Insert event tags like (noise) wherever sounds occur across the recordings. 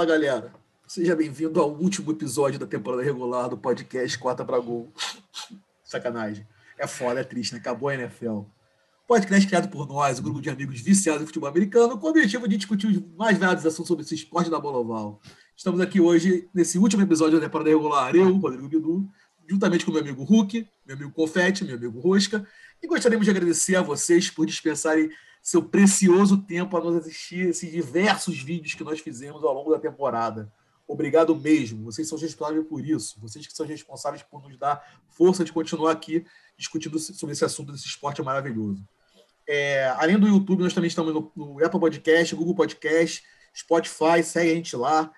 Fala galera, seja bem-vindo ao último episódio da temporada regular do podcast Quarta para Gol. Sacanagem, é foda, é triste, né? Acabou a NFL. Podcast criado por nós, um grupo de amigos viciados em futebol americano, com o objetivo de discutir os mais variados assuntos sobre esse esporte da bola oval. Estamos aqui hoje, nesse último episódio da temporada regular, eu, Rodrigo Bidu, juntamente com meu amigo Hulk, meu amigo Confete, meu amigo Rosca, e gostaríamos de agradecer a vocês por dispensarem seu precioso tempo a nos assistir esses diversos vídeos que nós fizemos ao longo da temporada. Obrigado mesmo. Vocês são responsáveis por isso. Vocês que são responsáveis por nos dar força de continuar aqui discutindo sobre esse assunto desse esporte maravilhoso. É, além do YouTube, nós também estamos no, no, Apple Podcast, Google Podcast, Spotify. Segue a gente lá.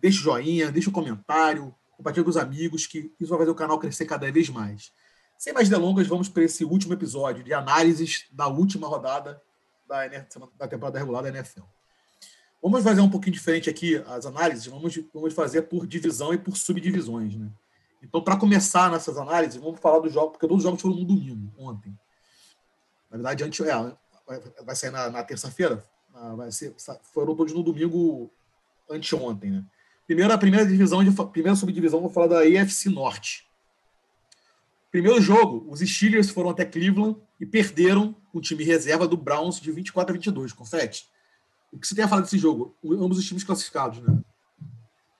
Deixa o joinha, deixa o comentário, compartilha com os amigos, que isso vai fazer o canal crescer cada vez mais. Sem mais delongas, vamos para esse último episódio de análises da última rodada da, da temporada regular da NFL. Vamos fazer um pouquinho diferente aqui as análises, vamos, vamos fazer por divisão e por subdivisões. Né? Então, para começar nessas análises, vamos falar dos jogos, porque todos os jogos foram no domingo, ontem. Na verdade, antes, é, vai sair na, na terça-feira, vai ser, foram todos no domingo anteontem. Né? Primeiro, a primeira divisão, primeira subdivisão, vou falar da AFC Norte. Primeiro jogo, os Steelers foram até Cleveland e perderam o time reserva do Browns de 24 a 22, confete. O que você tem a falar desse jogo? Ambos os times classificados, né?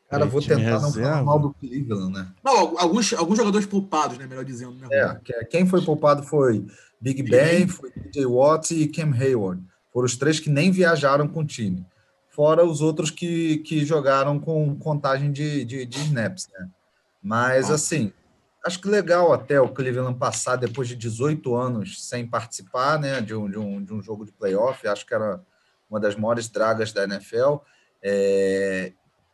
Cara, vou tentar reserva. não falar mal do Cleveland, né? Não, alguns, alguns jogadores poupados, né? Melhor dizendo. Né? É, quem foi poupado foi Big Ben, foi DJ Watts e Cam Hayward. Foram os três que nem viajaram com o time. Fora os outros que, que jogaram com contagem de, de, de snaps, né? Mas, ah. assim, acho que legal até o Cleveland passar depois de 18 anos sem participar né, de, um, de, um, de um jogo de playoff. Acho que era uma das maiores dragas da NFL. É,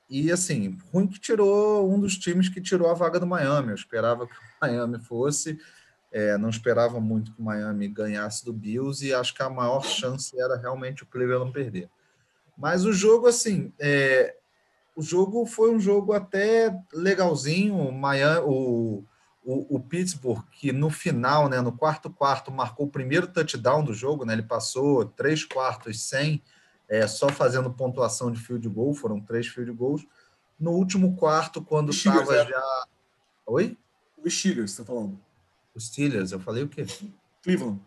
e assim, ruim que tirou um dos times que tirou a vaga do Miami. Eu esperava que o (laughs) Miami fosse, é, não esperava muito que o Miami ganhasse do Bills e acho que a maior chance era realmente o Cleveland perder. Mas o jogo, assim, é, o jogo foi um jogo até legalzinho. O, Miami, o, o, o, Pittsburgh, que no final, né, no quarto quarto, marcou o primeiro touchdown do jogo, né, ele passou três quartos sem, é, só fazendo pontuação de field goal, foram três field goals. No último quarto, quando estava é. já. Oi? Os Steelers, você está falando. Os Steelers, eu falei o quê? Cleveland.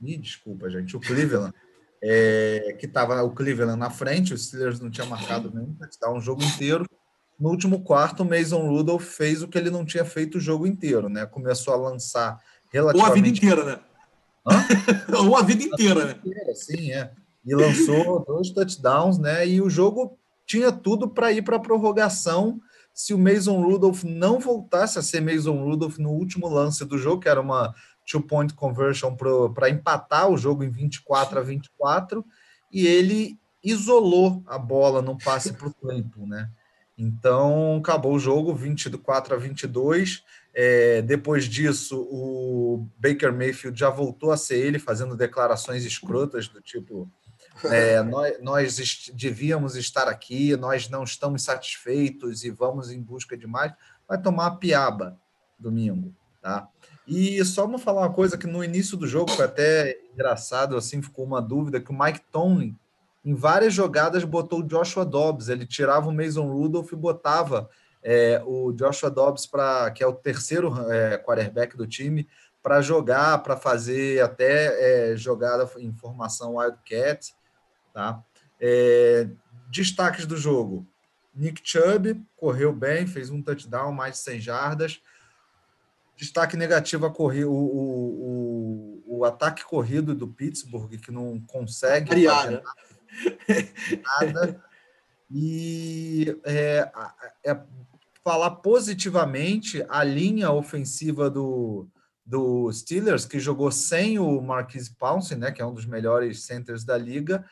Me desculpa, gente. O Cleveland, é, que estava o Cleveland na frente, os Steelers não tinham marcado nenhum touchdown o jogo inteiro no último quarto, o Mason Rudolph fez o que ele não tinha feito o jogo inteiro, né? Começou a lançar relativamente... Ou a vida inteira, né? Hã? (laughs) Ou a vida inteira, né? Sim, é. E lançou (laughs) dois touchdowns, né? E o jogo tinha tudo para ir para a prorrogação se o Mason Rudolph não voltasse a ser Mason Rudolph no último lance do jogo, que era uma two-point conversion para empatar o jogo em 24 a 24, e ele isolou a bola no passe para o tempo, né? Então, acabou o jogo 24 a 22. É, depois disso, o Baker Mayfield já voltou a ser ele, fazendo declarações escrotas do tipo: (laughs) é, nós, nós est devíamos estar aqui, nós não estamos satisfeitos e vamos em busca de mais. Vai tomar a piaba domingo, tá? E só vou falar uma coisa que no início do jogo foi até engraçado, assim, ficou uma dúvida que o Mike Tomlin em várias jogadas botou o Joshua Dobbs. Ele tirava o Mason Rudolph e botava é, o Joshua Dobbs para que é o terceiro é, quarterback do time para jogar, para fazer até é, jogada em formação Wildcat, tá? É, destaques do jogo: Nick Chubb correu bem, fez um touchdown, mais de 100 jardas. Destaque negativo a correr, o, o, o, o ataque corrido do Pittsburgh, que não consegue. Fazer nada. E é, é, falar positivamente a linha ofensiva do, do Steelers, que jogou sem o Marquise Pouncey, né, que é um dos melhores centers da liga,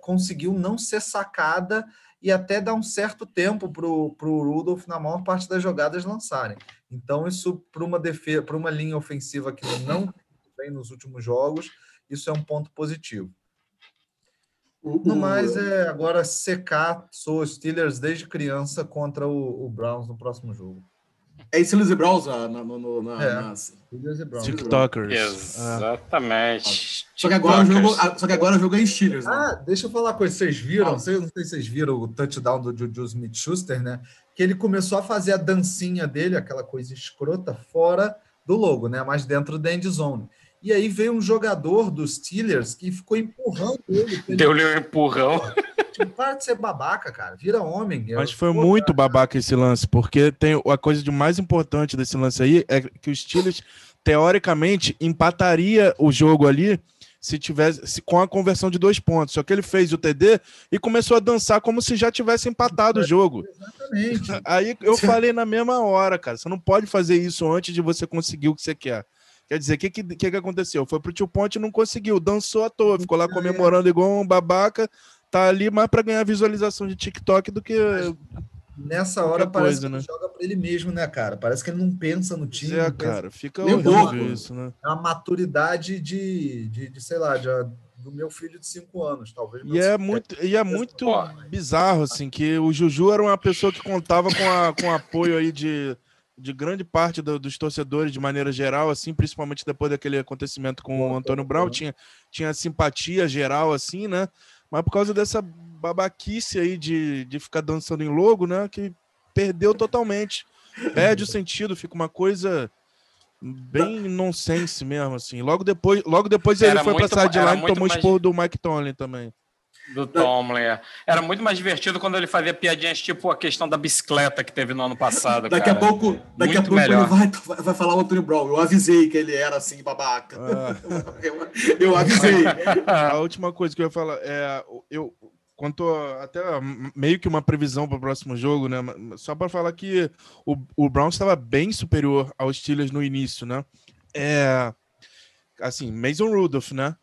conseguiu não ser sacada e até dar um certo tempo para o Rudolph na maior parte das jogadas lançarem. Então, isso para uma defesa, para uma linha ofensiva que não vem nos últimos jogos, isso é um ponto positivo. No mais, é agora secar, sou Steelers desde criança contra o, o Browns no próximo jogo. É Steelers e Browns na, na, no- na- É. na- Steelers e Browns. TikTokers. Ah, Exatamente. Só que agora o jogo, TikTokers. só que agora o jogo é em Steelers, né? Ah, deixa eu falar uma coisa. Vocês viram? Ah. Não sei, não sei se vocês viram o touchdown do Juju Smith-Schuster, né? Que ele começou a fazer a dancinha dele, aquela coisa escrota, fora do logo, né? Mas dentro da end zone. E aí veio um jogador dos Steelers que ficou empurrando ele. Deu-lhe um empurrão. tipo, para de ser babaca, cara. Vira homem. Mas foi Pô, muito babaca esse lance, porque tem a coisa de mais importante desse lance aí é que os Steelers teoricamente empataria o jogo ali se tivesse se- com a conversão de dois pontos. Só que ele fez o TD e começou a dançar como se já tivesse empatado o jogo. Exatamente. (laughs) Aí eu (laughs) falei na mesma hora, cara, você não pode fazer isso antes de você conseguir o que você quer. Quer dizer, o que, que, que aconteceu? Foi pro tio Ponte e não conseguiu, dançou à toa, ficou lá comemorando igual um babaca, tá ali mais pra ganhar visualização de TikTok do que Nessa hora parece coisa, que ele né? joga pra ele mesmo, né, cara? Parece que ele não pensa no time. é, cara. Fica horrível isso, né? É uma maturidade de, de, de, sei lá, de, do meu filho de cinco anos, talvez. E é muito, e é muito bizarro, assim, que o Juju era uma pessoa que contava com, a, com apoio aí de, de grande parte do- dos torcedores de maneira geral, assim, principalmente depois daquele acontecimento com o Antônio Brown, tinha, tinha simpatia geral, assim, né? Mas por causa dessa babaquice aí de, de ficar dançando em logo, né? Que perdeu totalmente. Perde o (laughs) sentido, fica uma coisa bem nonsense mesmo, assim. Logo depois, logo depois ele Era foi pra muito era sideline e tomou mais- esporro do Mike Tomlin também. Do Tomlin. é. Era muito mais divertido quando ele fazia piadinhas tipo a questão da bicicleta que teve no ano passado. Daqui a cara. pouco, daqui a Muito pouco ele melhor. vai, vai, vai falar o Antônio Brown. Eu avisei que ele era assim, babaca. Ah. Eu, eu avisei. (laughs) A última coisa que eu ia falar é eu quanto a- até meio que uma previsão para o próximo jogo, né? Só para falar que o, o Browns estava bem superior aos Steelers no início, né? É assim, Mason Rudolph, né?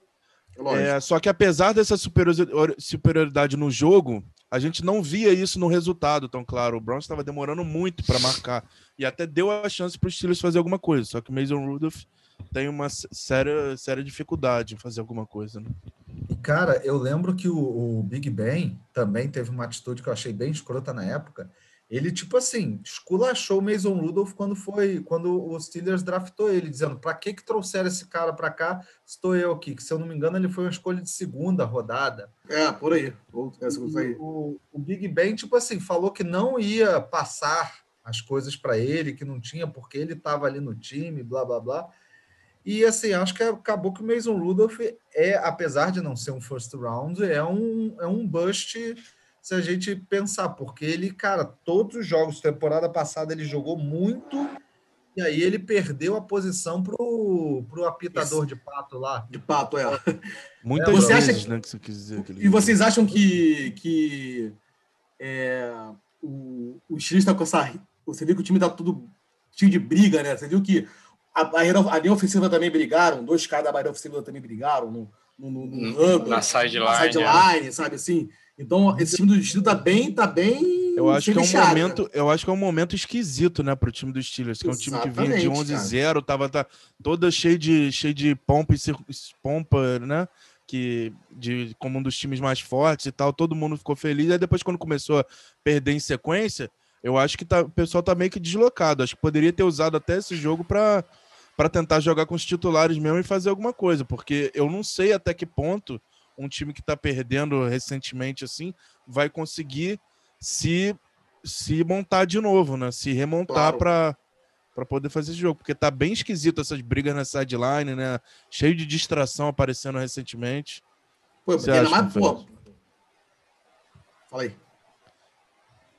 É, só que apesar dessa superior- superioridade no jogo, a gente não via isso no resultado tão claro. O Browns estava demorando muito para marcar e até deu a chance para os Steelers fazer alguma coisa. Só que o Mason Rudolph tem uma séria, séria dificuldade em fazer alguma coisa, né? E, cara, eu lembro que o, o Big Ben também teve uma atitude que eu achei bem escrota na época. Ele, tipo assim, esculachou o Mason Rudolph quando foi quando o Steelers draftou ele, dizendo: pra que que trouxeram esse cara pra cá? Estou eu aqui. Que, se eu não me engano, ele foi uma escolha de segunda rodada. É, por aí. Coisa aí. O, o Big Ben, tipo assim, falou que não ia passar as coisas para ele, que não tinha, porque ele estava ali no time, blá blá blá. E assim, acho que acabou que o Mason Rudolph é, apesar de não ser um first round, é um, é um bust se a gente pensar, porque ele, cara, todos os jogos, temporada passada, ele jogou muito, e aí ele perdeu a posição pro, pro apitador de pato lá. De pato, é. (laughs) Muitas Você acha vezes, que- né, que você quis dizer. que ele- E vocês acham que, que é, o, o Chile está com essa. Você viu que o time tá tudo cheio de briga, né? Você viu que a, barreira, a linha ofensiva também brigaram, dois caras da barreira ofensiva também brigaram no, no, no, no huddle, Na sideline. na sideline, sabe assim? Então, esse time do Chile tá bem, tá bem. Eu acho que é um né? momento, eu acho que é um momento esquisito, né, pro time dos Steelers, que é um time que vinha de Exatamente, 11-0, tava tá, toda cheio de cheio de pompa e pompa, né? Que de como um dos times mais fortes e tal, todo mundo ficou feliz. Aí depois quando começou a perder em sequência, eu acho que tá, o pessoal tá meio que deslocado. Acho que poderia ter usado até esse jogo para tentar jogar com os titulares mesmo e fazer alguma coisa, porque eu não sei até que ponto um time que tá perdendo recentemente assim vai conseguir se se montar de novo, né? Se remontar Claro. para para poder fazer esse jogo, porque tá bem esquisito essas brigas na sideline, né? Cheio de distração aparecendo recentemente. Pô, Você ainda acha, mais, pô. Fala aí.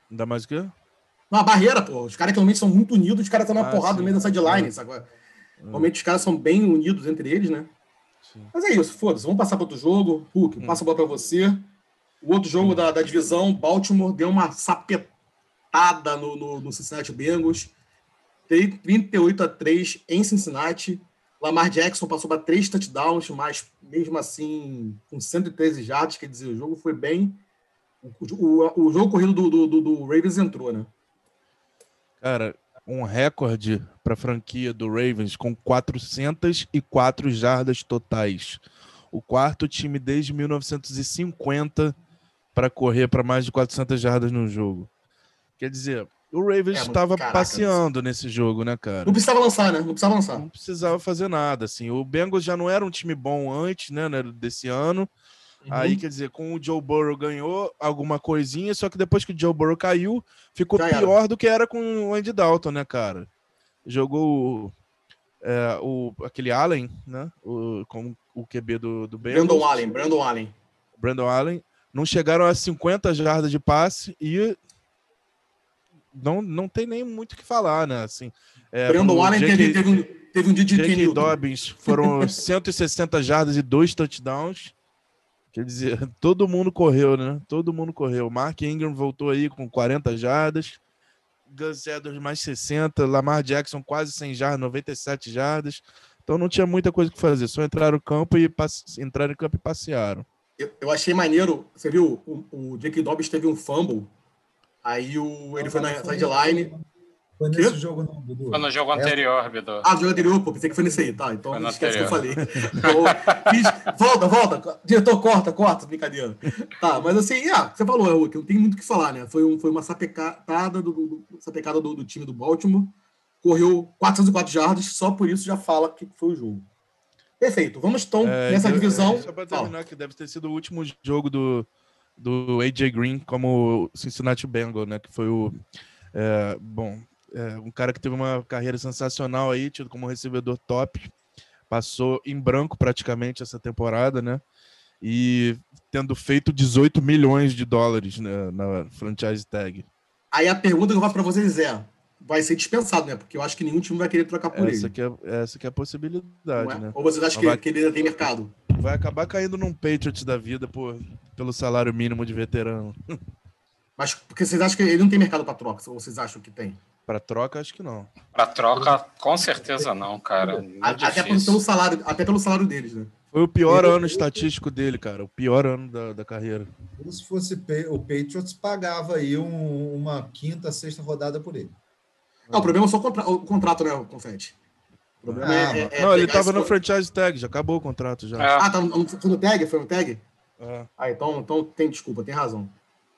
Ainda mais o quê? Não, a barreira, pô. Os caras que normalmente são muito unidos, os caras estão na Ah, porrada sim. no meio da sideline, Hum. sabe? Normalmente os caras são bem unidos entre eles, né? Sim. Mas é isso, foda-se. Vamos passar para outro jogo. Hulk, Hum. passa a bola para você. O outro jogo da, da divisão, Baltimore deu uma sapetada no, no, no Cincinnati Bengals. Tem 38 a 3 em Cincinnati. Lamar Jackson passou para três touchdowns, mas mesmo assim, com 113 jardas, quer dizer, o jogo foi bem. O, o, o jogo corrido do, do, do, do Ravens entrou, né? Cara, um recorde para a franquia do Ravens com 404 jardas totais. O quarto time desde 1950 para correr para mais de 400 jardas no jogo. Quer dizer, O Ravens É, estava caraca, passeando nesse jogo, né, cara? Não precisava lançar, né? Não precisava lançar. Não precisava fazer nada, assim. O Bengals já não era um time bom antes, né, né, desse ano. Aí, Uhum. quer dizer, com o Joe Burrow ganhou alguma coisinha, só que depois que o Joe Burrow caiu, ficou Já era. pior do que era com o Andy Dalton, né, cara? Jogou o, é, o- aquele Allen, né? O, com o QB do, do Bengals. Brandon Allen, Brandon Allen. Brandon Allen. Não chegaram a 50 jardas de passe e não, não tem nem muito o que falar, né? Assim, é, Brandon Allen J.K. teve, teve, um, teve um dia de. Newton. Dobbins foram (laughs) 160 jardas e dois touchdowns. Quer dizer, (laughs) todo mundo correu, né? Todo mundo correu. Mark Ingram voltou aí com 40 jardas. Gus Edwards mais 60. Lamar Jackson quase 100 jardas, 97 jardas. Então não tinha muita coisa que fazer. Só entraram no campo e passe... entraram em campo e passearam. Eu, eu achei maneiro. Você viu? O, o Jake Dobbs teve um fumble. Aí o, ele foi na sideline. Foi nesse jogo, não, Dudu. Foi no jogo anterior, Bidu. Ah, do jogo anterior, pô, pensei que foi nesse aí, tá? Então Foi no esquece que eu falei. Então, fiz- volta, volta. Diretor, corta, corta, brincadeira. Tá, mas assim, ah, você falou, é, que não tem muito o que falar, né? Foi, um, foi uma sapecada, do, do, sapecada do, do time do Baltimore. Correu 404 jardas, só por isso já fala que foi o jogo. Perfeito. Vamos então É, nessa eu- divisão. Só para Fala. terminar, que deve ter sido o último jogo do, do AJ Green como Cincinnati Bengal, né? Que foi o. é, bom, é, um cara que teve uma carreira sensacional aí, tido como recebedor top. Passou em branco praticamente essa temporada, né? E tendo feito 18 milhões de dólares né, na franchise tag. Aí a pergunta que eu faço pra vocês é: vai ser dispensado, né? Porque eu acho que nenhum time vai querer trocar por Essa ele. que, é, essa que é a possibilidade, é? né? Ou vocês acham que, vai- que ele ainda tem mercado? Vai acabar caindo num Patriots da vida por, pelo salário mínimo de veterano. Mas porque vocês acham que ele não tem mercado para troca? Ou vocês acham que tem? Para troca, acho que não. Pra troca, com certeza não, cara. É A- Até pelo, difícil. pelo salário, até pelo salário deles, né? Foi o pior ano estatístico dele, cara. O pior ano da, da carreira. Se fosse o Patriots, pagava aí um- uma quinta, sexta rodada por ele. Não, o problema é só o, contra- o contrato, né, Confete? O problema Ah, é, mas- é- é não, ele tava esse no franchise tag, já acabou o contrato já. É, Ah, tá no, foi no tag? Foi no tag? É. Ah, então, então tem desculpa, tem razão.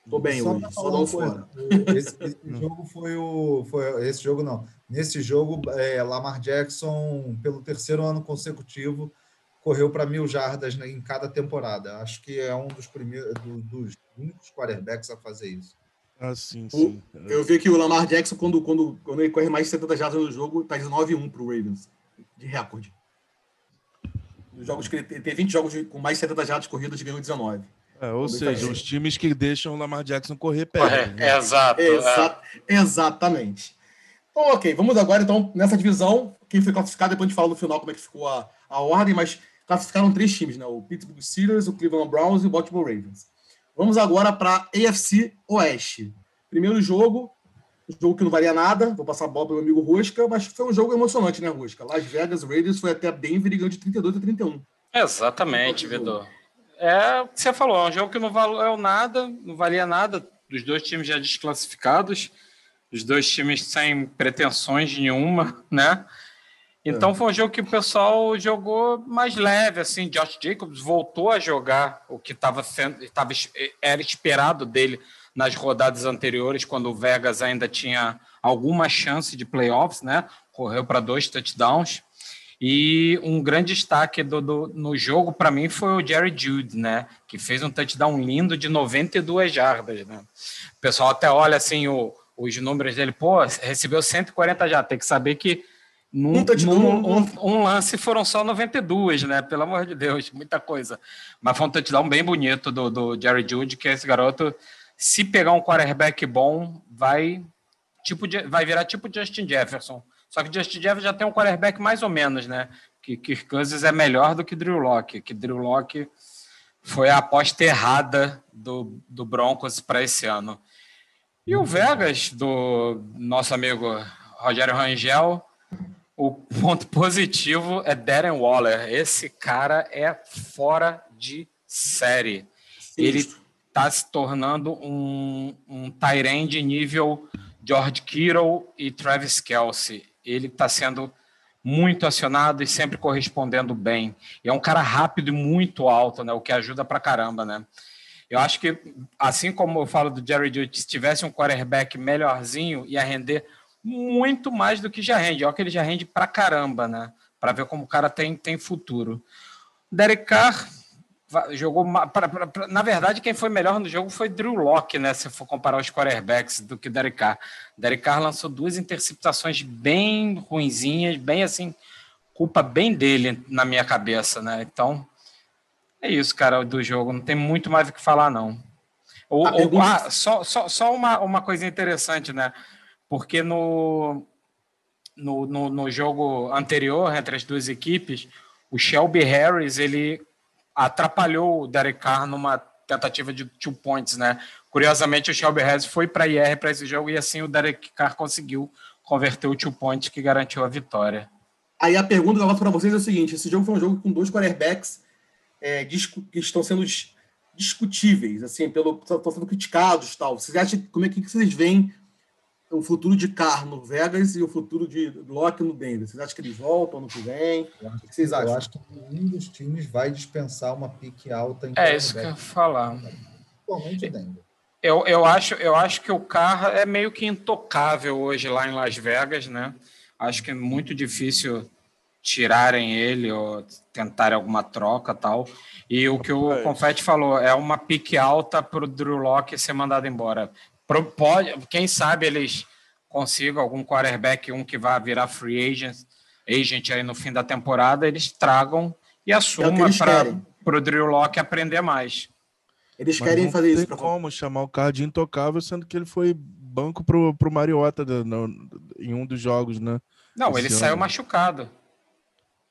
Tô bem Só hoje, só um coisa, fora. o- Esse, esse (laughs) jogo foi o. Foi, esse jogo não. Nesse jogo, é, Lamar Jackson, pelo terceiro ano consecutivo, correu para mil jardas né, em cada temporada. Acho que é um dos primeiros do- dos únicos quarterbacks a fazer isso. Ah, sim, O- sim. Eu vi que o Lamar Jackson, quando, quando, quando ele corre mais de 70 jardas no jogo, tá 19-1 pro Ravens, de recorde. Nos jogos que ele tem, tem 20 jogos de- com mais de 70 jardas corridas, ganhou 19. É, ou seja, os times que deixam o Lamar Jackson correr corre- perdem. né? exato. é. Exa- Exatamente. Então, ok, vamos agora então nessa divisão. Quem foi classificado, depois a gente fala no final como é que ficou a, a ordem, mas classificaram três times, né? O Pittsburgh Steelers, o Cleveland Browns e o Baltimore Ravens. Vamos agora para AFC Oeste. Primeiro jogo, um jogo que não valia nada, vou passar a bola para o meu amigo Rosca, mas foi um jogo emocionante, né, Rosca? Las Vegas Raiders foi até Denver e ganhou de 32 a 31. Exatamente, Vitor. É o que você falou, é um jogo que não valeu nada, não valia nada, dos dois times já desclassificados, os dois times sem pretensões nenhuma, né? Então foi um jogo que o pessoal jogou mais leve, assim, Josh Jacobs voltou a jogar o que estava sendo, tava, era esperado dele nas rodadas anteriores, quando o Vegas ainda tinha alguma chance de playoffs, né? Correu para dois touchdowns. E um grande destaque do, do- no jogo, para mim, foi o Jerry Jude, né? Que fez um touchdown lindo de 92 jardas, né? O pessoal até olha assim o- os números dele, pô, recebeu 140 já. Tem que saber que num, Um num- um- um, lance foram só 92, né? Pelo amor de Deus, muita coisa. Mas foi um touchdown bem bonito do, do Jerry Jude, que esse garoto, se pegar um quarterback bom, vai tipo vai virar tipo Justin Jefferson. Só que Justin Jefferson já tem um quarterback mais ou menos, né? Que Kirk Cousins é melhor do que Drew Locke, que Drew Locke foi a aposta errada do, do Broncos para esse ano. E o Vegas, do nosso amigo Rogério Rangel, o ponto positivo é Darren Waller. Esse cara é fora de série. Ele está se tornando um, um Tyrande nível George Kittle e Travis Kelsey. Ele está sendo muito acionado e sempre correspondendo bem. E é um cara rápido e muito alto, né? O que ajuda pra caramba, né? Eu acho que, assim como eu falo do Jerry Judy, se tivesse um quarterback melhorzinho, ia render muito mais do que já rende. Olha que ele já rende pra caramba, né? Para ver como o cara tem, tem futuro. Derek Carr jogou. Pra, pra, pra, na verdade, quem foi melhor no jogo foi Drew Locke, né? Se for comparar os quarterbacks do que Derek Carr. Derek Carr lançou duas interceptações bem ruinzinhas, bem assim, culpa bem dele na minha cabeça, né? Então, é isso, cara, do jogo. Não tem muito mais o que falar, não. Ou, ou, ah, só só, só uma, uma coisa interessante, né? porque no, no, no, no, jogo anterior entre as duas equipes, o Shelby Harris ele atrapalhou o Derek Carr numa tentativa de two points, né? Curiosamente, o Shelby Harris foi para IR para esse jogo e assim o Derek Carr conseguiu converter o two point que garantiu a vitória. Aí a pergunta que eu faço para vocês é o seguinte: esse jogo foi um jogo com dois quarterbacks é, que estão sendo discutíveis, assim, pelo estão sendo criticados, tal. Vocês acham como é que vocês veem o futuro de Carr no Vegas e o futuro de Locke no Denver. Vocês acham que eles voltam ano que vem? o que vocês acham? Eu acho que nenhum dos times vai dispensar uma pique alta em É isso que eu ia falar. Principalmente o Denver. Eu, eu, acho, eu acho que o Carr é meio que intocável hoje lá em Las Vegas, né? Acho que é muito difícil tirarem ele ou tentarem alguma troca tal. E o que o Confetti falou é uma pique alta para o Drew Locke ser mandado embora. Pode, quem sabe eles consigam algum quarterback, um que vá virar free agent, agent aí no fim da temporada, eles tragam e é assumam para o Drew Locke aprender mais. Eles Mas querem fazer isso. Não tem como chamar o cara de intocável, sendo que ele foi banco pro, pro Mariota no, em um dos jogos, né? Não, Esse ele ano. saiu machucado.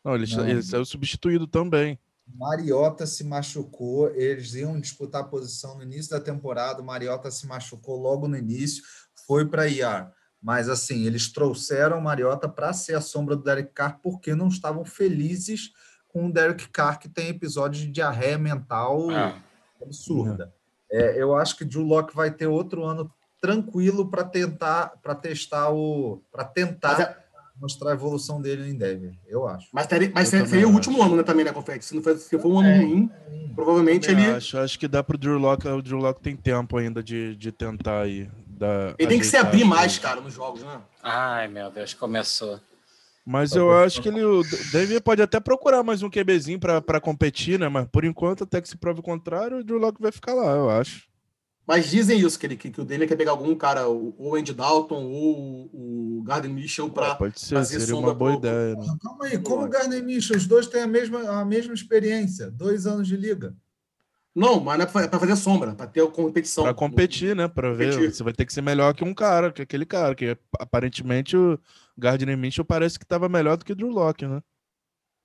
Não, ele, não. ele saiu substituído também. Mariota se machucou, eles iam disputar a posição no início da temporada. O Mariota se machucou logo no início, foi para IAR. Mas assim, eles trouxeram o Mariota para ser a sombra do Derek Carr porque não estavam felizes com o Derek Carr, que tem episódios de diarreia mental é. absurda. É, eu acho que o Drew Locke vai ter outro ano tranquilo para tentar, para testar o, para tentar é mostrar a evolução dele em Denver, eu acho. Mas, teria, mas seria o último ano, né, também, né, Confetti? Se, não for, se for um ano é, ruim, é, provavelmente ele... Acho, acho que dá pro Drew Locke, o Drew Locke tem tempo ainda de, de tentar aí. Dar, ele tem que se abrir mais, cara, nos jogos, né? Ai, meu Deus, começou. Mas eu acho que ele. O Denver pode até procurar mais um QBzinho para competir, né? Mas por enquanto, até que se prove o contrário, o Drew Locke vai ficar lá, eu acho. Mas dizem isso, que, ele, que, que o dele quer pegar algum cara, ou o Andy Dalton, ou o Gardner Mitchell, para Pode ser, fazer seria uma boa pro... ideia. Né? Calma aí, como o Gardner Mitchell? Os dois têm a mesma, a mesma experiência, dois anos de liga. Não, mas não é para fazer sombra, para ter competição. Para competir, né? Para ver. Você vai ter que ser melhor que um cara, que aquele cara, que aparentemente o Gardner Mitchell parece que estava melhor do que o Drew Locke, né?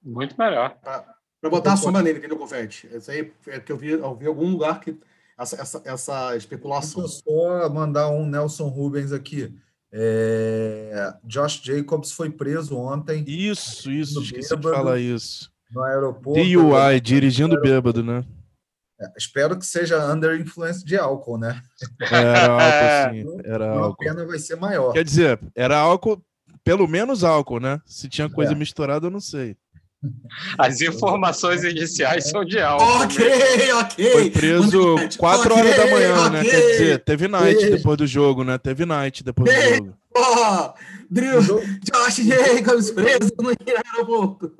Muito melhor. Para botar a sombra nele, entendeu, Confete? Isso aí é que eu vi, eu vi algum lugar que essa, essa, essa especulação. Deixa eu só mandar um Nelson Rubens aqui. É... Josh Jacobs foi preso ontem. Isso, isso, esqueci bêbado, de falar isso. No aeroporto. DUI, dirigindo bêbado, né? É, espero que seja under influência de álcool, né? Era álcool, (laughs) sim. Era álcool. A pena vai ser maior. Quer dizer, era álcool, pelo menos álcool, né? Se tinha coisa é. misturada, eu não sei. (laughs) As informações iniciais são de álcool. Ok, ok. Foi preso 4 okay, horas da manhã, okay. né? Quer dizer, teve night depois do jogo, né? Teve night depois do jogo. Oh, Drew, Josh Jacobs preso no aeroporto.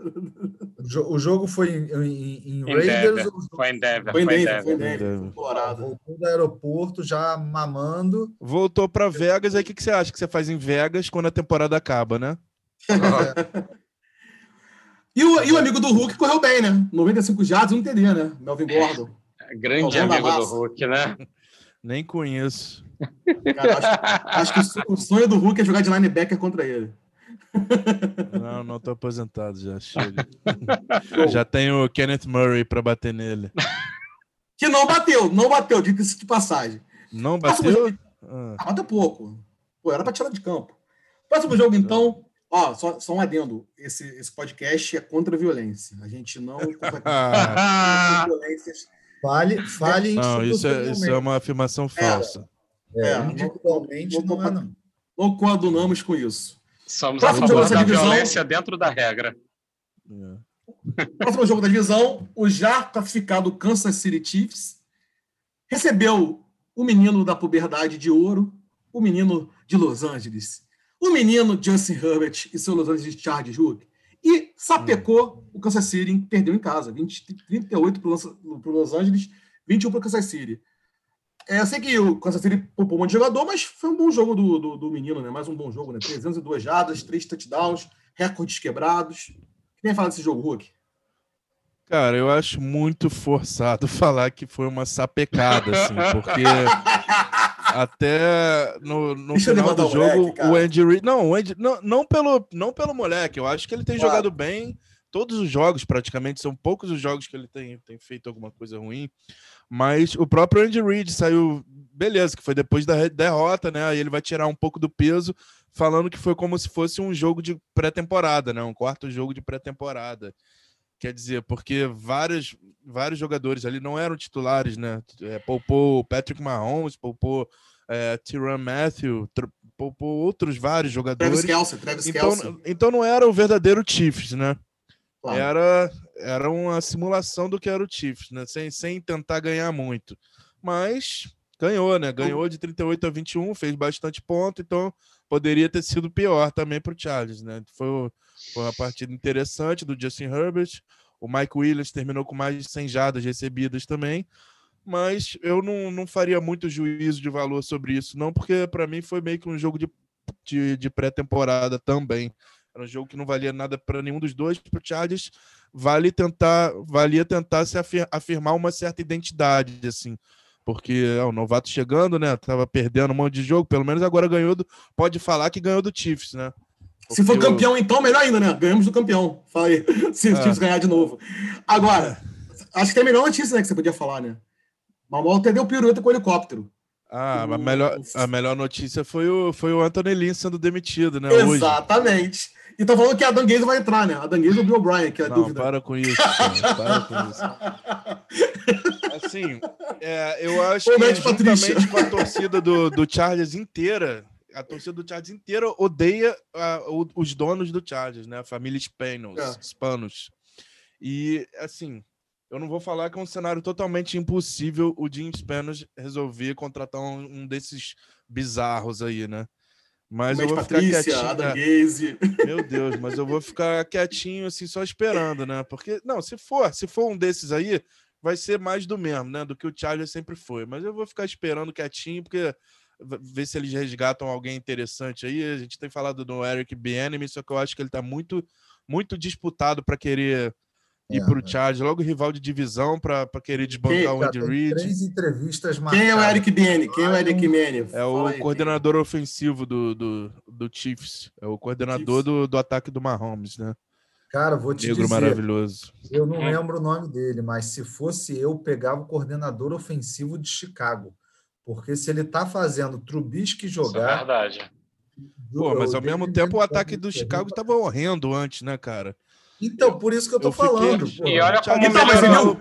O jogo foi em, em, em Raiders? Foi em Denver. Foi em Denver, foi em Denver. Voltou do aeroporto já mamando. Voltou para Vegas. Aí o que, que você acha que você faz em Vegas quando a temporada acaba, né? (laughs) E o, e o amigo do Hulk correu bem, né? 95 jardas, não teria, né? Melvin Gordon. É, grande amigo do Hulk, né? Nem conheço. Cara, acho, acho, que o sonho do Hulk é jogar de linebacker contra ele. Não, não tô aposentado já, chega. já tenho o Kenneth Murray para bater nele. Que não bateu, não bateu, diga-se de passagem. Não bateu? Jogo... Ah. ah. Bateu pouco. Pô, era para tirar de campo. Próximo jogo, então, Ó, só, só um adendo. Esse, esse podcast é contra a violência. A gente não. (laughs) violências. Fale, fale Não, isso é, isso é uma afirmação é. falsa. É, é individualmente não, não, não é, não. Não coadunamos com isso. Somos Próximo a favor da divisão, violência dentro da regra. É. Próximo jogo da divisão, o já classificado Kansas City Chiefs recebeu o menino da puberdade de ouro, o menino de Los Angeles, o menino Justin Herbert e seu Los Angeles Chargers Hulk, e sapecou o Kansas City, perdeu em casa, 20, 38 para o Los Angeles, 21 para o Kansas City. É, eu sei que o Kansas City poupou um monte de jogador, mas foi um bom jogo do, do, do, menino, né? Mais um bom jogo, né? 302 jardas, 3 touchdowns, recordes quebrados. Quem fala desse jogo, Hulk? Cara, eu acho muito forçado (laughs) falar que foi uma sapecada, assim, porque (laughs) até no, no final do jogo moleque, o Andy Reid. Não, o Andy, não, não, pelo, não pelo moleque, eu acho que ele tem claro. jogado bem todos os jogos, praticamente, são poucos os jogos que ele tem, tem feito alguma coisa ruim. Mas o próprio Andy Reid saiu, beleza, que foi depois da derrota, né? Aí ele vai tirar um pouco do peso, falando que foi como se fosse um jogo de pré-temporada, né? Um quarto jogo de pré-temporada. Quer dizer, porque vários, vários jogadores ali não eram titulares, né? É, poupou Patrick Mahomes, poupou é, Tyrann Matthew, poupou outros vários jogadores. Travis Kelsey, Travis então, Kelsey. então não era o verdadeiro Chiefs, né? Claro. Era, era uma simulação do que era o Chiefs, né? Sem, sem tentar ganhar muito. Mas ganhou, né? Ganhou de 38 a 21, fez bastante ponto, então poderia ter sido pior também para o Charles, né? Foi, foi uma partida interessante do Justin Herbert. O Mike Williams terminou com mais de 100 jadas recebidas também, mas eu não, não faria muito juízo de valor sobre isso, não, porque para mim foi meio que um jogo de, de, de pré-temporada também. Era um jogo que não valia nada para nenhum dos dois. Para o Chargers, vale tentar, valia tentar se afir, afirmar uma certa identidade, assim. Porque é o novato chegando, né? Tava perdendo um monte de jogo, pelo menos agora ganhou do. Pode falar que ganhou do Chiefs, né? Se for campeão, então, melhor ainda, né? Ganhamos do campeão. Fala aí, (laughs) se o é. Chiefs ganhar de novo. Agora, acho que tem a melhor notícia né, que você podia falar, né? Malmol até deu pirueta com o helicóptero. Ah, a melhor, a melhor notícia foi o, foi o Anthony Lynn sendo demitido, né? Exatamente. Hoje. E tá falando que a Dangueza vai entrar, né? A Dangueza ou o Bill O'Brien, que é a Não, dúvida. para com isso, cara, para com isso. (laughs) Assim, é, eu acho que juntamente com a torcida do, do Chargers inteira, a torcida do Chargers inteira odeia uh, os donos do Chargers, né? A família Spanos, é. Spanos. E, assim, eu não vou falar que é um cenário totalmente impossível o Jim Spanos resolver contratar um, um desses bizarros aí, né? Mas eu vou Patrícia, ficar quietinho. Né? (laughs) Meu Deus, mas eu vou ficar quietinho assim, só esperando, né? Porque, não, se for, se for um desses aí, vai ser mais do mesmo, né? Do que o Charlie sempre foi. Mas eu vou ficar esperando quietinho, porque ver se eles resgatam alguém interessante aí. A gente tem falado do Eric Bieniemy, só que eu acho que ele tá muito, muito disputado para querer ir para o Charge, logo rival de divisão para querer desbancar o Andy Reid. Três entrevistas marcadas. Quem é o Eric Biene? Quem é o Eric Biene? É o aí, coordenador quem? ofensivo do, do, do Chiefs. É o coordenador do, do ataque do Mahomes, né? Cara, vou te Negro dizer. maravilhoso. Eu não lembro o nome dele, mas se fosse eu, pegava o coordenador ofensivo de Chicago. Porque se ele tá fazendo Trubisky jogar. Isso é verdade. Pô, mas ao mesmo tempo o ataque do Chicago estava horrendo antes, né, cara? Então, por isso que eu tô eu falando. Fiquei... E olha como então, mas ele,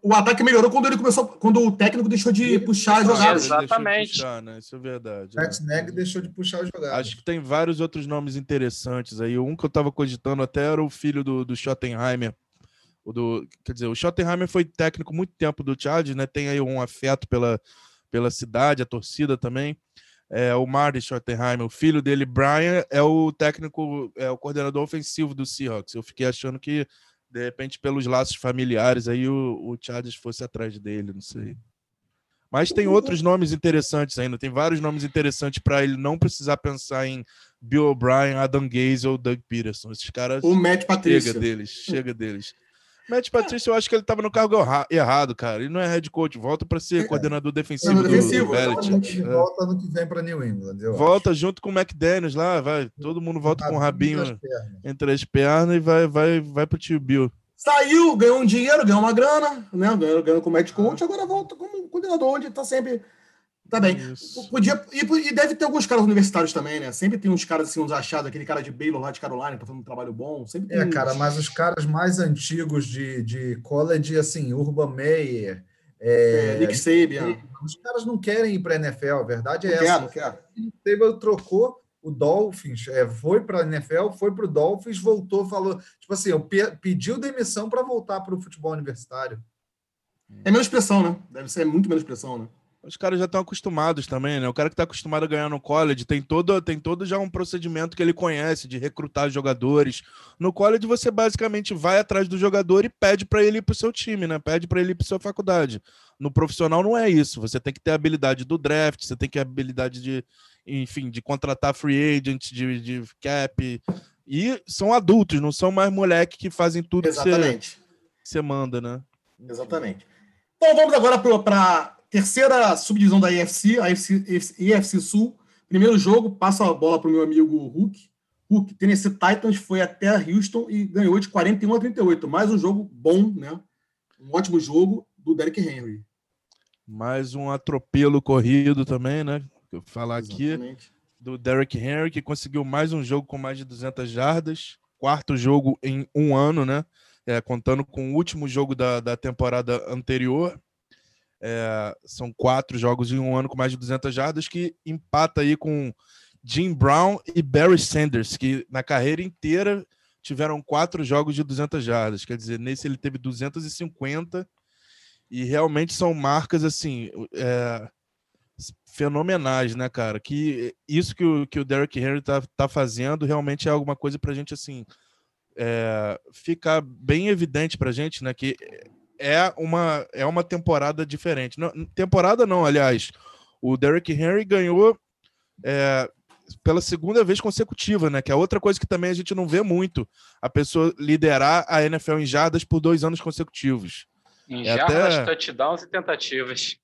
o ataque melhorou quando ele começou, quando o técnico deixou de puxar as jogadas. Exatamente. De puxar, né? Isso é verdade. Matt é. Neg deixou de puxar as jogadas. Acho que tem vários outros nomes interessantes aí. Um que eu tava cogitando até era o filho do, do Schottenheimer. O do, quer dizer, o Schottenheimer foi técnico muito tempo do Chargers, né? Tem aí um afeto pela, pela cidade, a torcida também é, o Marty Schottenheimer, o filho dele, Brian, é o técnico, é o coordenador ofensivo do Seahawks. Eu fiquei achando que, de repente, pelos laços familiares, aí o, o Chargers fosse atrás dele, não sei. Mas tem outros nomes interessantes ainda, tem vários nomes interessantes para ele não precisar pensar em Bill O'Brien, Adam Gaze ou Doug Peterson. Esses caras. O Matt Patrícia. Chega deles, chega deles. Matt Patrício, eu acho que ele estava no cargo errado, cara. Ele não é head coach, volta para ser é. coordenador defensivo, do, defensivo, do Belichick. É. Volta no que vem para New England. volta acho. junto com o McDaniels lá, vai. Todo mundo volta com o rabinho entre as pernas e vai, vai, vai pro tio Bill. Saiu, ganhou um dinheiro, ganhou uma grana, né? Ganhou, ganhou com o Matt Coach, agora volta como coordenador, onde está sempre Tá bem. Podia, e, deve ter alguns caras universitários também, né? Sempre tem uns caras assim, uns achados, aquele cara de Baylor lá de Carolina, tá fazendo um trabalho bom. Sempre é, uns... cara, mas os caras mais antigos de, de college, assim, Urban Meyer. É, é, Nick Sabian. Os caras não querem ir para a NFL, a verdade é não essa. Quero, quero. O Table trocou o Dolphins, é, foi para a NFL, foi para o Dolphins, voltou, falou. Tipo assim, eu pe pediu demissão para voltar para o futebol universitário. É menos pressão, né? Deve ser muito menos pressão, né? Os caras já estão acostumados também, né? O cara que está acostumado a ganhar no college tem todo, tem todo já um procedimento que ele conhece de recrutar jogadores. No college você basicamente vai atrás do jogador e pede para ele ir para o seu time, né? Pede para ele ir para sua faculdade. No profissional não é isso. Você tem que ter a habilidade do draft, você tem que ter a habilidade de, enfim, de contratar free agent, de, de cap. E são adultos, não são mais moleque que fazem tudo Exatamente. que você manda, né? Exatamente. Então vamos agora para terceira subdivisão da IFC, a IFC, Sul. Primeiro jogo, passa a bola para o meu amigo Hulk. Hulk, Tennessee Titans foi até Houston e ganhou de 41 a 38. Mais um jogo bom, né? Um ótimo jogo do Derrick Henry. Mais um atropelo corrido também, né? Eu falar Exatamente. aqui do Derrick Henry, que conseguiu mais um jogo com mais de 200 jardas. Quarto jogo em um ano, né? É, contando com o último jogo da, da temporada anterior. É, são quatro jogos em um ano com mais de 200 jardas, que empata aí com Jim Brown e Barry Sanders, que na carreira inteira tiveram quatro jogos de 200 jardas. Quer dizer, nesse ele teve 250 e realmente são marcas assim é, fenomenais, né, cara? Que isso que o, que o Derrick Henry tá, tá fazendo realmente é alguma coisa para a gente assim é, ficar bem evidente para gente, né? Que é uma, é uma temporada diferente. Não, temporada não, aliás. O Derrick Henry ganhou é, pela segunda vez consecutiva, né? Que é outra coisa que também a gente não vê muito. A pessoa liderar a NFL em jardas por dois anos consecutivos. Em é jardas, até... touchdowns e tentativas.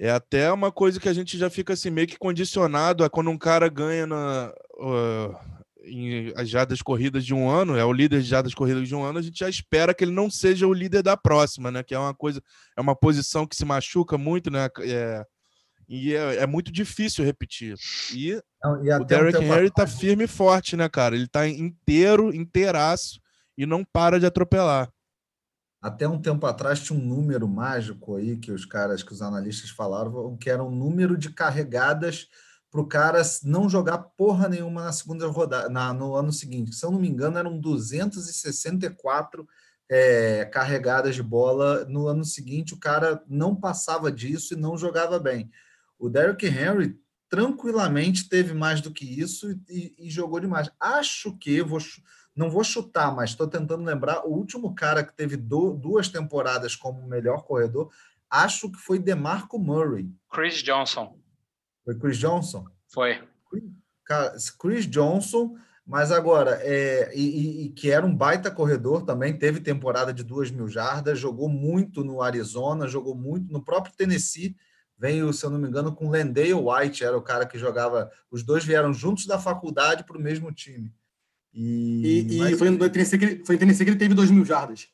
É até uma coisa que a gente já fica assim meio que condicionado a quando um cara ganha na, uh, em as jadas corridas de um ano, é o líder de jadas corridas de um ano, a gente já espera que ele não seja o líder da próxima, né? Que é uma coisa, é uma posição que se machuca muito, né? É, e é, é, muito difícil repetir. E, não, e o Derek um Henry tá firme e forte, né, cara? Ele tá inteiro, inteiraço e não para de atropelar. Até um tempo atrás tinha um número mágico aí que os caras, que os analistas falaram, que era um número de carregadas para o cara não jogar porra nenhuma na segunda rodada, na, no ano seguinte. Se eu não me engano, eram 264 é, carregadas de bola. No ano seguinte, o cara não passava disso e não jogava bem. O Derrick Henry tranquilamente teve mais do que isso e, e, e jogou demais. Acho que, vou, não vou chutar, mas estou tentando lembrar, o último cara que teve do, duas temporadas como melhor corredor, acho que foi DeMarco Murray. Chris Johnson. Foi Chris Johnson? Foi. Chris Johnson, mas agora, é, e, e, que era um baita corredor também, teve temporada de duas mil jardas, jogou muito no Arizona, jogou muito no próprio Tennessee. Veio, se eu não me engano, com Lendale White, era o cara que jogava. Os dois vieram juntos da faculdade para o mesmo time. E, e, e foi, no Tennessee que ele, foi em Tennessee que ele teve 2 mil jardas.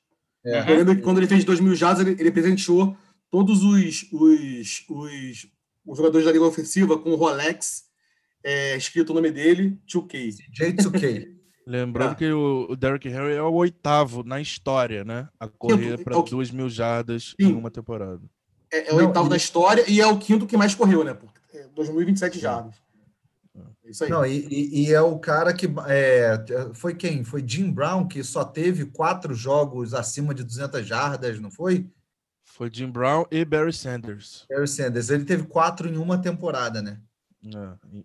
É. Eu lembro que quando ele fez 2 mil jardas, ele, ele presenteou todos os, os, os os jogadores da Liga Ofensiva com o Rolex, é, escrito o nome dele, 2K. J2K. (laughs) Lembrando ah. que o, Derrick Henry é o oitavo na história, né? A correr para é duas mil jardas Sim. em uma temporada. É, é o Não, oitavo e... da história e é o quinto que mais correu, né? Porque é 2027 jardas. É isso aí. Não, e, e, é o cara que. É, foi quem? Foi Jim Brown, que só teve quatro jogos acima de 200 jardas, não foi? Foi Jim Brown e Barry Sanders. Barry Sanders. Ele teve quatro em uma temporada, né? É.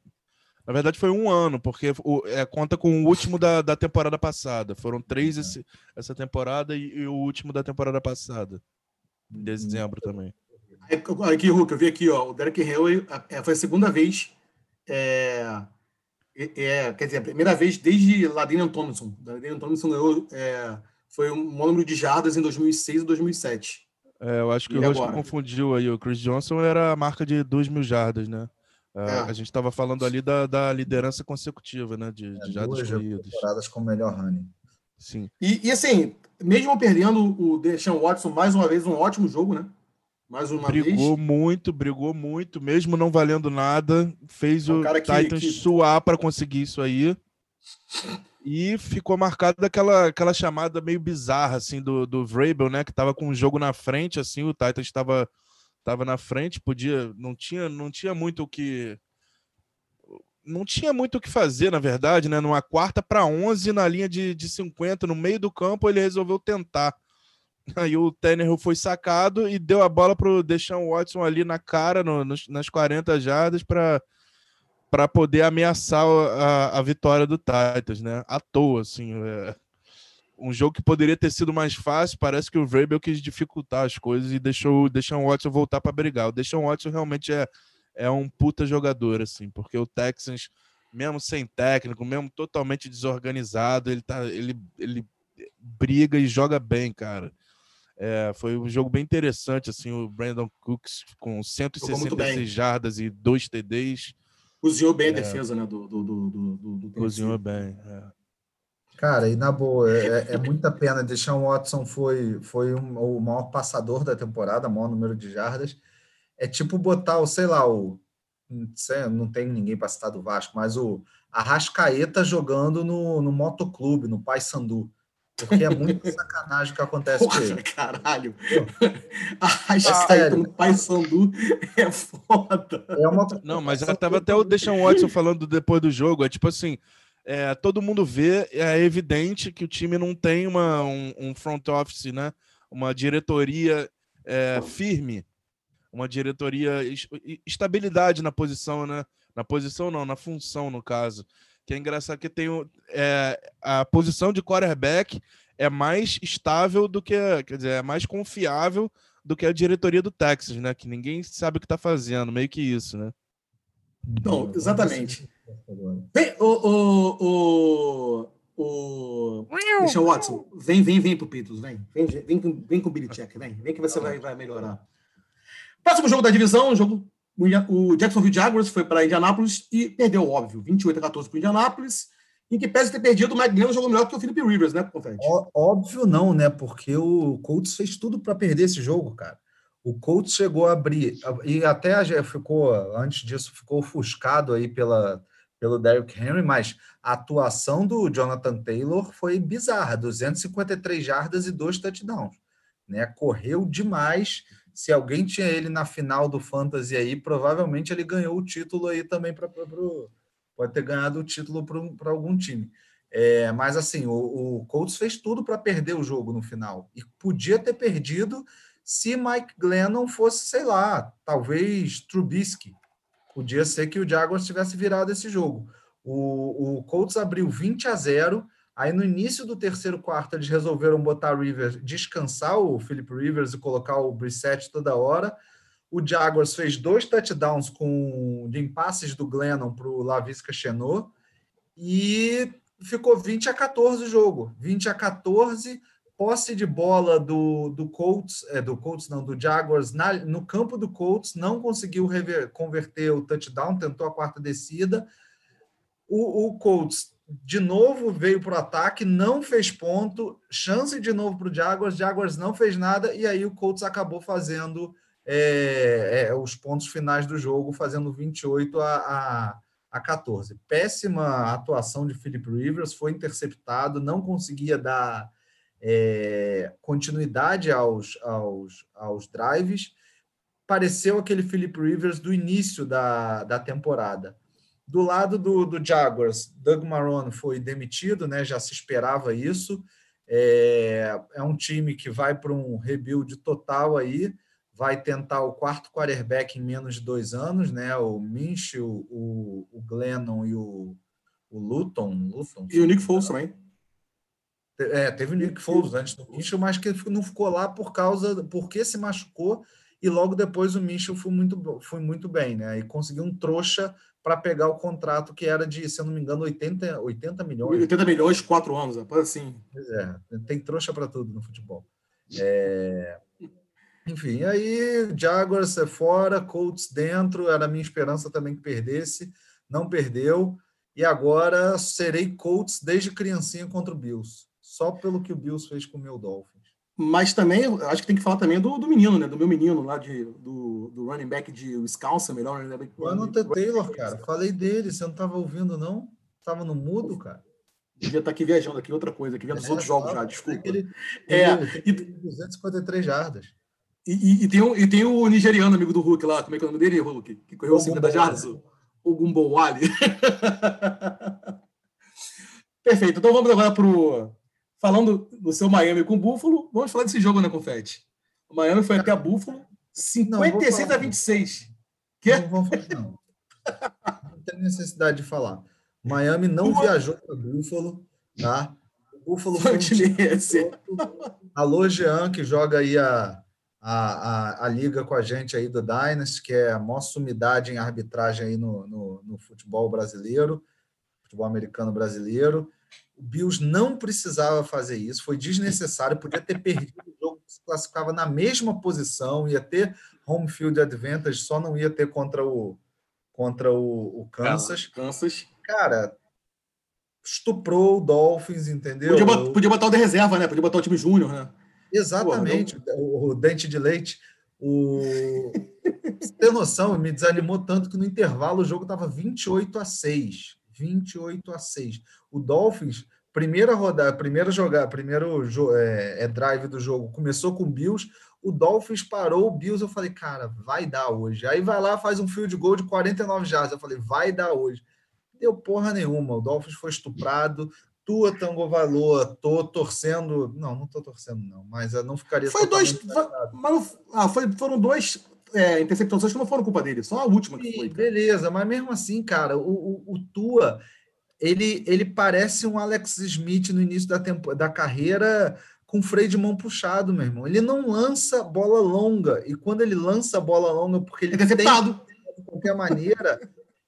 Na verdade, foi um ano, porque o, é, conta com o último da, da temporada passada. Foram três esse, essa temporada e, e, o último da temporada passada. Em dezembro também. Aqui, Hulk, eu vi aqui, ó, o Derek Henry é, foi a segunda vez. É, é, quer dizer, a primeira vez desde Ladinian Thompson. Ladinian Thompson ganhou. É, foi um número de jardas em 2006 e 2007. É, eu acho que e o Rocha confundiu aí. O Chris Johnson era a marca de 2 mil jardas, né? É. A gente estava falando ali da, da liderança consecutiva, né? De, é, de jardas corridas. temporadas com o melhor running. Sim. E, e, assim, mesmo perdendo o Deshaun Watson, mais uma vez, um ótimo jogo, né? Mais uma brigou vez. muito, brigou muito, mesmo não valendo nada, fez é um o Titans que... suar para conseguir isso aí. E ficou marcada aquela, aquela chamada meio bizarra, assim, do, do Vrabel, né? Que tava com o jogo na frente, assim, o Titans estava tava na frente, podia... Não tinha, não tinha muito o que... Não tinha muito o que fazer, na verdade, né? Numa quarta para 11, na linha de, de 50, no meio do campo, ele resolveu tentar. Aí o Tannehill foi sacado e deu a bola pro Deshaun Watson ali na cara, no, nos, nas 40 jardas, para para poder ameaçar a, a, vitória do Titans, né? À toa, assim. É... Um jogo que poderia ter sido mais fácil, parece que o Vrabel quis dificultar as coisas e deixou, deixou o Watson voltar para brigar. O Deshaun Watson realmente é, é um puta jogador, assim, porque o Texans, mesmo sem técnico, mesmo totalmente desorganizado, ele, tá, ele, ele briga e joga bem, cara. É, foi um jogo bem interessante, assim, o Brandon Cooks com 166 jardas e dois TDs. Cozinhou bem a é. defesa, né, do, do, do, do, do Cozinhou bem, é. Cara, e na boa, é, é, muita pena. Deixar o Watson foi, foi um, o maior passador da temporada, maior número de jardas. É tipo botar o, sei lá, o. Não tem ninguém para citar do Vasco, mas o Arrascaeta jogando no, no motoclube, no Paysandu. Porque é muito sacanagem o que acontece Porra, com ele. Caralho. Arrascaeta (laughs) no Paysandu é foda. É uma... Não, mas ela tava até o Deixan Watson falando depois do jogo. É tipo assim é, todo mundo vê, é evidente que o time não tem uma, um, um front office, né? uma diretoria é, firme, uma diretoria, estabilidade na posição, né? Na posição não, na função, no caso. Que é engraçado que tem é, a posição de quarterback é mais estável do que, quer dizer, é mais confiável do que a diretoria do Texas, né? Que ninguém sabe o que está fazendo, meio que isso, né? Não, exatamente. Vem, o, o, o, o... Deixa o Watson. Vem, vem, vem pro Pitos, vem. Vem, vem, com, vem com o Billy Check, vem. Vem que você vai, vai melhorar. Próximo jogo da divisão, jogo, o Jacksonville Jaguars foi para Indianápolis e perdeu, óbvio, 28 a 14 para Indianápolis. Em que pese ter perdido, o Mike jogou melhor que o Felipe Rivers, né, Confete? Óbvio não, né? Porque o Colts fez tudo para perder esse jogo, cara. O Colts chegou a abrir, e até ficou, antes disso, ficou ofuscado aí pela, pelo Derrick Henry, mas a atuação do Jonathan Taylor foi bizarra, 253 jardas e dois touchdowns. Né? Correu demais. Se alguém tinha ele na final do Fantasy aí, provavelmente ele ganhou o título aí também para pode ter ganhado o título para algum time. É, mas assim, o, o Colts fez tudo para perder o jogo no final e podia ter perdido se Mike Glennon fosse, sei lá, talvez Trubisky, podia ser que o Jaguars tivesse virado esse jogo. O, o Colts abriu 20 a 0. Aí no início do terceiro quarto eles resolveram botar Rivers, descansar o Philip Rivers e colocar o Brissett toda hora. O Jaguars fez dois touchdowns com de passes do Glennon para o Lavisca Chenot e ficou 20 a 14 o jogo. 20 a 14 posse de bola do, do Colts, é, do Colts não, do Jaguars na, no campo do Colts, não conseguiu rever, converter o touchdown, tentou a quarta descida. O, o Colts de novo veio para o ataque, não fez ponto, chance de novo para o Jaguars, Jaguars não fez nada, e aí o Colts acabou fazendo é, é, os pontos finais do jogo, fazendo 28 a, a, a 14. Péssima atuação de Philip Rivers, foi interceptado, não conseguia dar é, continuidade aos, aos, aos drives, pareceu aquele Philip Rivers do início da, da temporada. Do lado do, do Jaguars, Doug Marrone foi demitido, né? já se esperava isso. É, é um time que vai para um rebuild total aí, vai tentar o quarto quarterback em menos de dois anos, né? O Minshew, o, o Glennon e o, o Luton, Luton. E o Nick Foles também. É, teve o Nick Foles antes do Mitchell, mas que não ficou lá por causa porque se machucou e logo depois o Mitchell foi muito, foi muito bem, né? E conseguiu um trouxa para pegar o contrato que era de, se eu não me engano, 80, 80 milhões. 80 milhões, quatro anos, é assim. Pois é, tem trouxa para tudo no futebol. É... Enfim, aí Jaguars é fora, Colts dentro, era a minha esperança também que perdesse, não perdeu. E agora serei Colts desde criancinha contra o Bills só pelo que o Bills fez com o meu Dolphins. Mas também, acho que tem que falar também do, do menino, né? Do meu menino lá, de, do, do running back de Wisconsin, melhor running back. Jonathan Taylor, cara. Falei dele, você não estava ouvindo, não? Tava no mudo, cara. Devia estar tá aqui viajando aqui, outra coisa, aqui vendo os é, outros jogos já, desculpa. Ele, é, e, 253 jardas. E, e, e, tem o, e tem o nigeriano amigo do Hulk lá, como é que é o nome dele, Hulk? Que correu 50 jardas? O Gumbo Wali. (laughs) Perfeito, então vamos agora para o falando do seu Miami com o Buffalo, vamos falar desse jogo, né, Confete? O Miami foi até a Buffalo 56 a 26. Que? Não vamos falar, não. Não tem necessidade de falar. Miami não Boa. viajou para Buffalo, tá? O Buffalo foi um time Alô, Jean, que joga aí a, a, a, a, liga com a gente aí do Dynasty, que é a maior sumidade em arbitragem aí no, no, no futebol brasileiro, futebol americano brasileiro. O Bills não precisava fazer isso, foi desnecessário, podia ter perdido o jogo, se classificava na mesma posição, ia ter home field advantage, só não ia ter contra o contra o, o Kansas. Kansas. Cara, estuprou o Dolphins, entendeu? Podia, botar, podia botar o de reserva, né? Podia botar o time júnior, né? Exatamente, Pô, o, o, dente de leite. O... Você tem noção, me desanimou tanto que no intervalo o jogo estava 28 a 6. 28 a 6. O Dolphins, primeira rodada, primeira jogada, primeiro é, é, drive do jogo, começou com o Bills, o Dolphins parou o Bills, eu falei, cara, vai dar hoje. Aí vai lá, faz um field goal de 49 jardas, eu falei, vai dar hoje. Deu porra nenhuma, o Dolphins foi estuprado, tua Tango Valor, tô torcendo, não, não tô torcendo não, mas eu não ficaria Foi dois, mas, ah, foi, foram dois é, interceptações que não foram culpa dele, só a última que foi. Beleza, mas mesmo assim, cara, o, o, o, Tua, ele, ele parece um Alex Smith no início da, tempo, da carreira com freio de mão puxado, meu irmão. Ele não lança bola longa, e quando ele lança bola longa, porque ele interceptado. tem, de qualquer maneira,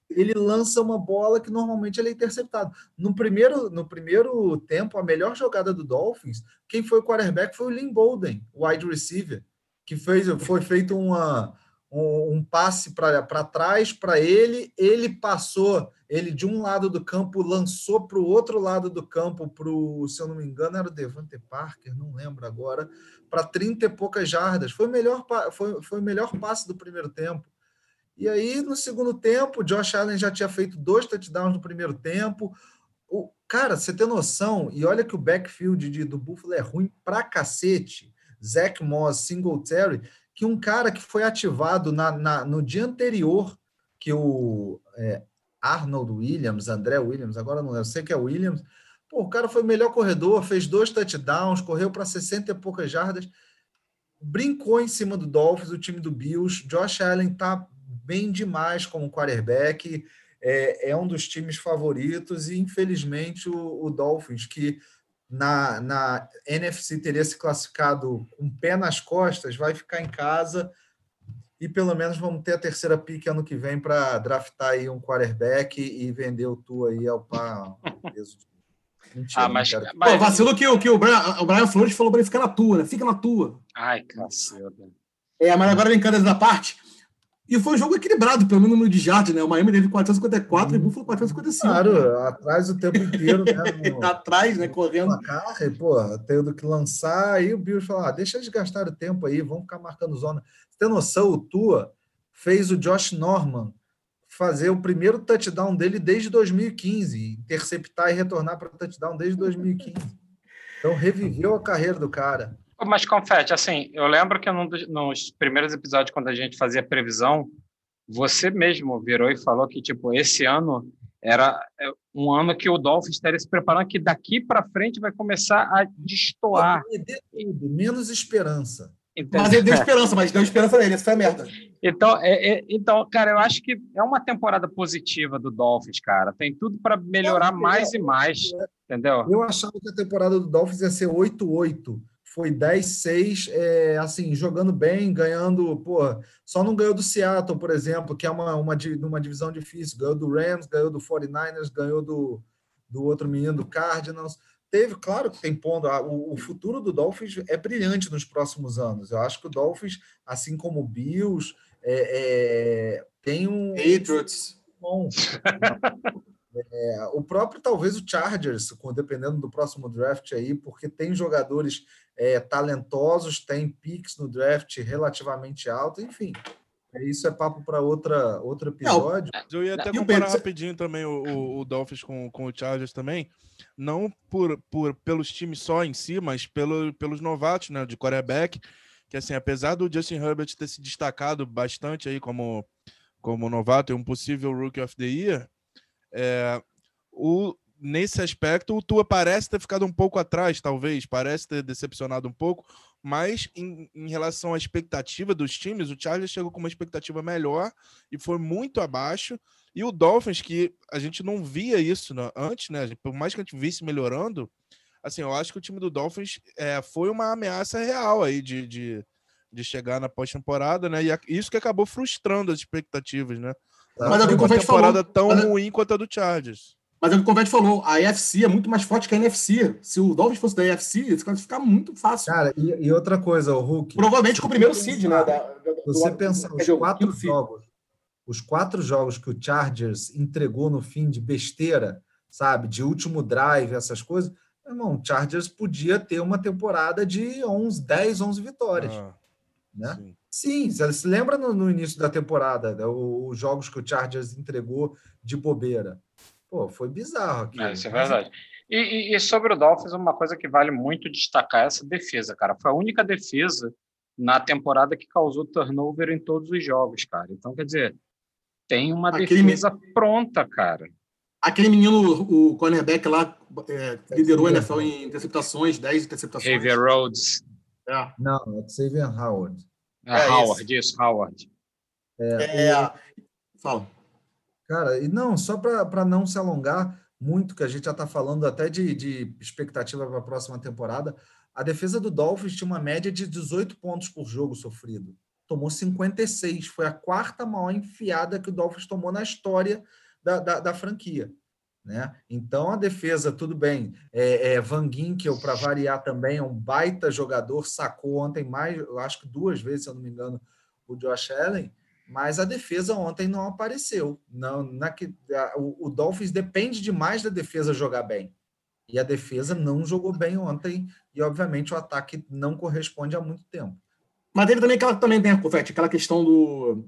ele lança uma bola que normalmente ele é interceptado. No primeiro, no primeiro tempo, a melhor jogada do Dolphins, quem foi o quarterback foi o Lynn Bolden, o wide receiver que fez, foi feito uma, um, um passe para trás para ele, ele passou, ele de um lado do campo lançou para o outro lado do campo, para se eu não me engano, era o Devante Parker, não lembro agora, para 30 e poucas jardas. Foi o melhor, foi, foi o melhor passe do primeiro tempo. E aí, no segundo tempo, Josh Allen já tinha feito dois touchdowns no primeiro tempo. O, cara, você tem noção, e olha que o backfield de, do Buffalo é ruim pra cacete. Zach Moss, Singletary, que um cara que foi ativado na, na no dia anterior que o é, Arnold Williams, André Williams, agora não eu sei que é Williams, pô, o cara foi o melhor corredor, fez dois touchdowns, correu para 60 e poucas jardas, brincou em cima do Dolphins, o time do Bills. Josh Allen tá bem demais como quarterback, é, é um dos times favoritos, e infelizmente o, o Dolphins, que na, na NFC teria se classificado com um pé nas costas, vai ficar em casa e pelo menos vamos ter a terceira pick ano que vem para draftar aí um quarterback e vender o tu aí ao peso. Mentira, ah, mas, mas... Pô, vacilo que, que o, Brian, o Brian Flores falou para ele ficar na tua, né? Fica na tua. Ai, caceta. É, mas agora brincando da parte, e foi um jogo equilibrado pelo número de jardas, né? O Miami teve 454 hum. e o Buffalo 455. Claro, atrás o tempo inteiro, né? (laughs) No, tá atrás, né? Correndo. Carro, pô, tendo que lançar, aí o Bills falou: ah, deixa eles gastar o tempo aí, vamos ficar marcando zona. Você tem noção, o Tua fez o Josh Norman fazer o primeiro touchdown dele desde 2015, interceptar e retornar para touchdown desde 2015. Então reviveu a carreira do cara. Mas, Confete, assim, eu lembro que num dos, nos primeiros episódios, quando a gente fazia previsão, você mesmo virou e falou que, tipo, esse ano era é, um ano que o Dolphins estaria se preparando, que daqui para frente vai começar a destoar. Tudo, menos esperança. Entendeu? Mas ele deu (laughs) esperança, mas deu esperança nele, essa foi a merda. Então, é, é, então, cara, eu acho que é uma temporada positiva do Dolphins, cara. Tem tudo para melhorar mais e mais, entendeu? Eu achava que a temporada do Dolphins ia ser 8-8 foi 10-6, é, assim, jogando bem, ganhando, pô, só não ganhou do Seattle, por exemplo, que é uma, uma, uma divisão difícil, ganhou do Rams, ganhou do 49ers, ganhou do, do outro menino, do Cardinals, teve, claro que tem ponto, o, o, futuro do Dolphins é brilhante nos próximos anos, eu acho que o Dolphins, assim como o Bills, é, é, tem um... Patriots. Bom, (laughs) É, o próprio, talvez, o Chargers, dependendo do próximo draft aí, porque tem jogadores é, talentosos, tem picks no draft relativamente alto, enfim. Isso é papo para outra outro episódio. Eu ia até comparar rapidinho também o, o, o, Dolphins com, com o Chargers também, não por, por pelos times só em si, mas pelo, pelos novatos, né, de quarterback, que assim, apesar do Justin Herbert ter se destacado bastante aí como como novato e um possível Rookie of the Year, é, o, nesse aspecto, o Tua parece ter ficado um pouco atrás, talvez, parece ter decepcionado um pouco, mas em, em, relação à expectativa dos times, o Chargers chegou com uma expectativa melhor e foi muito abaixo. E o Dolphins, que a gente não via isso né, antes, né? Por mais que a gente visse melhorando, assim, eu acho que o time do Dolphins é, foi uma ameaça real aí de, de, de chegar na pós-temporada, né? E isso que acabou frustrando as expectativas, né? Mas é o que uma temporada falou. tão Mas... ruim quanto a do Chargers. Mas é o que o Convete falou, a AFC é muito mais forte que a NFC. Se o Dolphins fosse da AFC, isso vai ficar muito fácil. Cara, e, e outra coisa, o Hulk. Provavelmente com o primeiro seed, né? Você pensar os quatro jogos, os quatro jogos que o Chargers entregou no fim de besteira, sabe, de último drive, essas coisas, irmão, o Chargers podia ter uma temporada de 11, 10, 11 vitórias. Ah, né? Sim. Sim, você se lembra no, no início da temporada, né, os jogos que o Chargers entregou de bobeira. Pô, foi bizarro aqui. É, isso é verdade. E, e, e, sobre o Dolphins, uma coisa que vale muito destacar é essa defesa, cara. Foi a única defesa na temporada que causou turnover em todos os jogos, cara. Então, quer dizer, tem uma Aquele defesa me... pronta, cara. Aquele menino, o cornerback lá, é, liderou a NFL em interceptações, 10 interceptações. Xavier Rhodes. É. Não, é Xavier Howard. É, é Howard, isso, Howard. É, é, Fala. Cara, e não, só para não se alongar muito, que a gente já está falando até de, de expectativa para a próxima temporada, a defesa do Dolphins tinha uma média de 18 pontos por jogo sofrido. Tomou 56, foi a quarta maior enfiada que o Dolphins tomou na história da, da, da franquia. Né? Então a defesa, tudo bem. É, é Van Ginkel, para variar também, é um baita jogador, sacou ontem mais, eu acho que duas vezes, se eu não me engano, o Josh Allen mas a defesa ontem não apareceu. Não, na, a, o, o, Dolphins depende demais da defesa jogar bem. E a defesa não jogou bem ontem, e obviamente o ataque não corresponde há muito tempo. Mas teve também aquela também tem Confete, aquela questão do.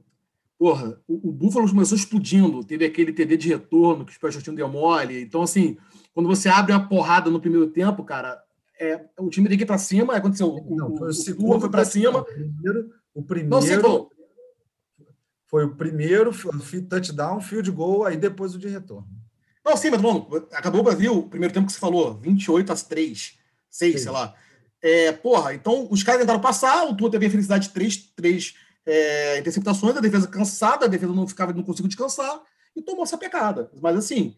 Porra, o, o Buffalo começou explodindo, teve aquele TD de retorno que o Special Team deu mole. Então, assim, quando você abre uma porrada no primeiro tempo, cara, é, o time tem que ir para cima, aconteceu. O, não, foi o, o segundo foi para cima. O primeiro, o primeiro não, foi o primeiro touchdown, field goal, aí depois o de retorno. Não, sim, mas bom, acabou o Brasil, o primeiro tempo que você falou, 28 às 3, 6, sim. sei lá. É, porra, então os caras tentaram passar, o Tua teve a felicidade de três, três é, interceptações, a defesa cansada, a defesa não ficava, não conseguiu descansar e tomou essa pecada. Mas assim,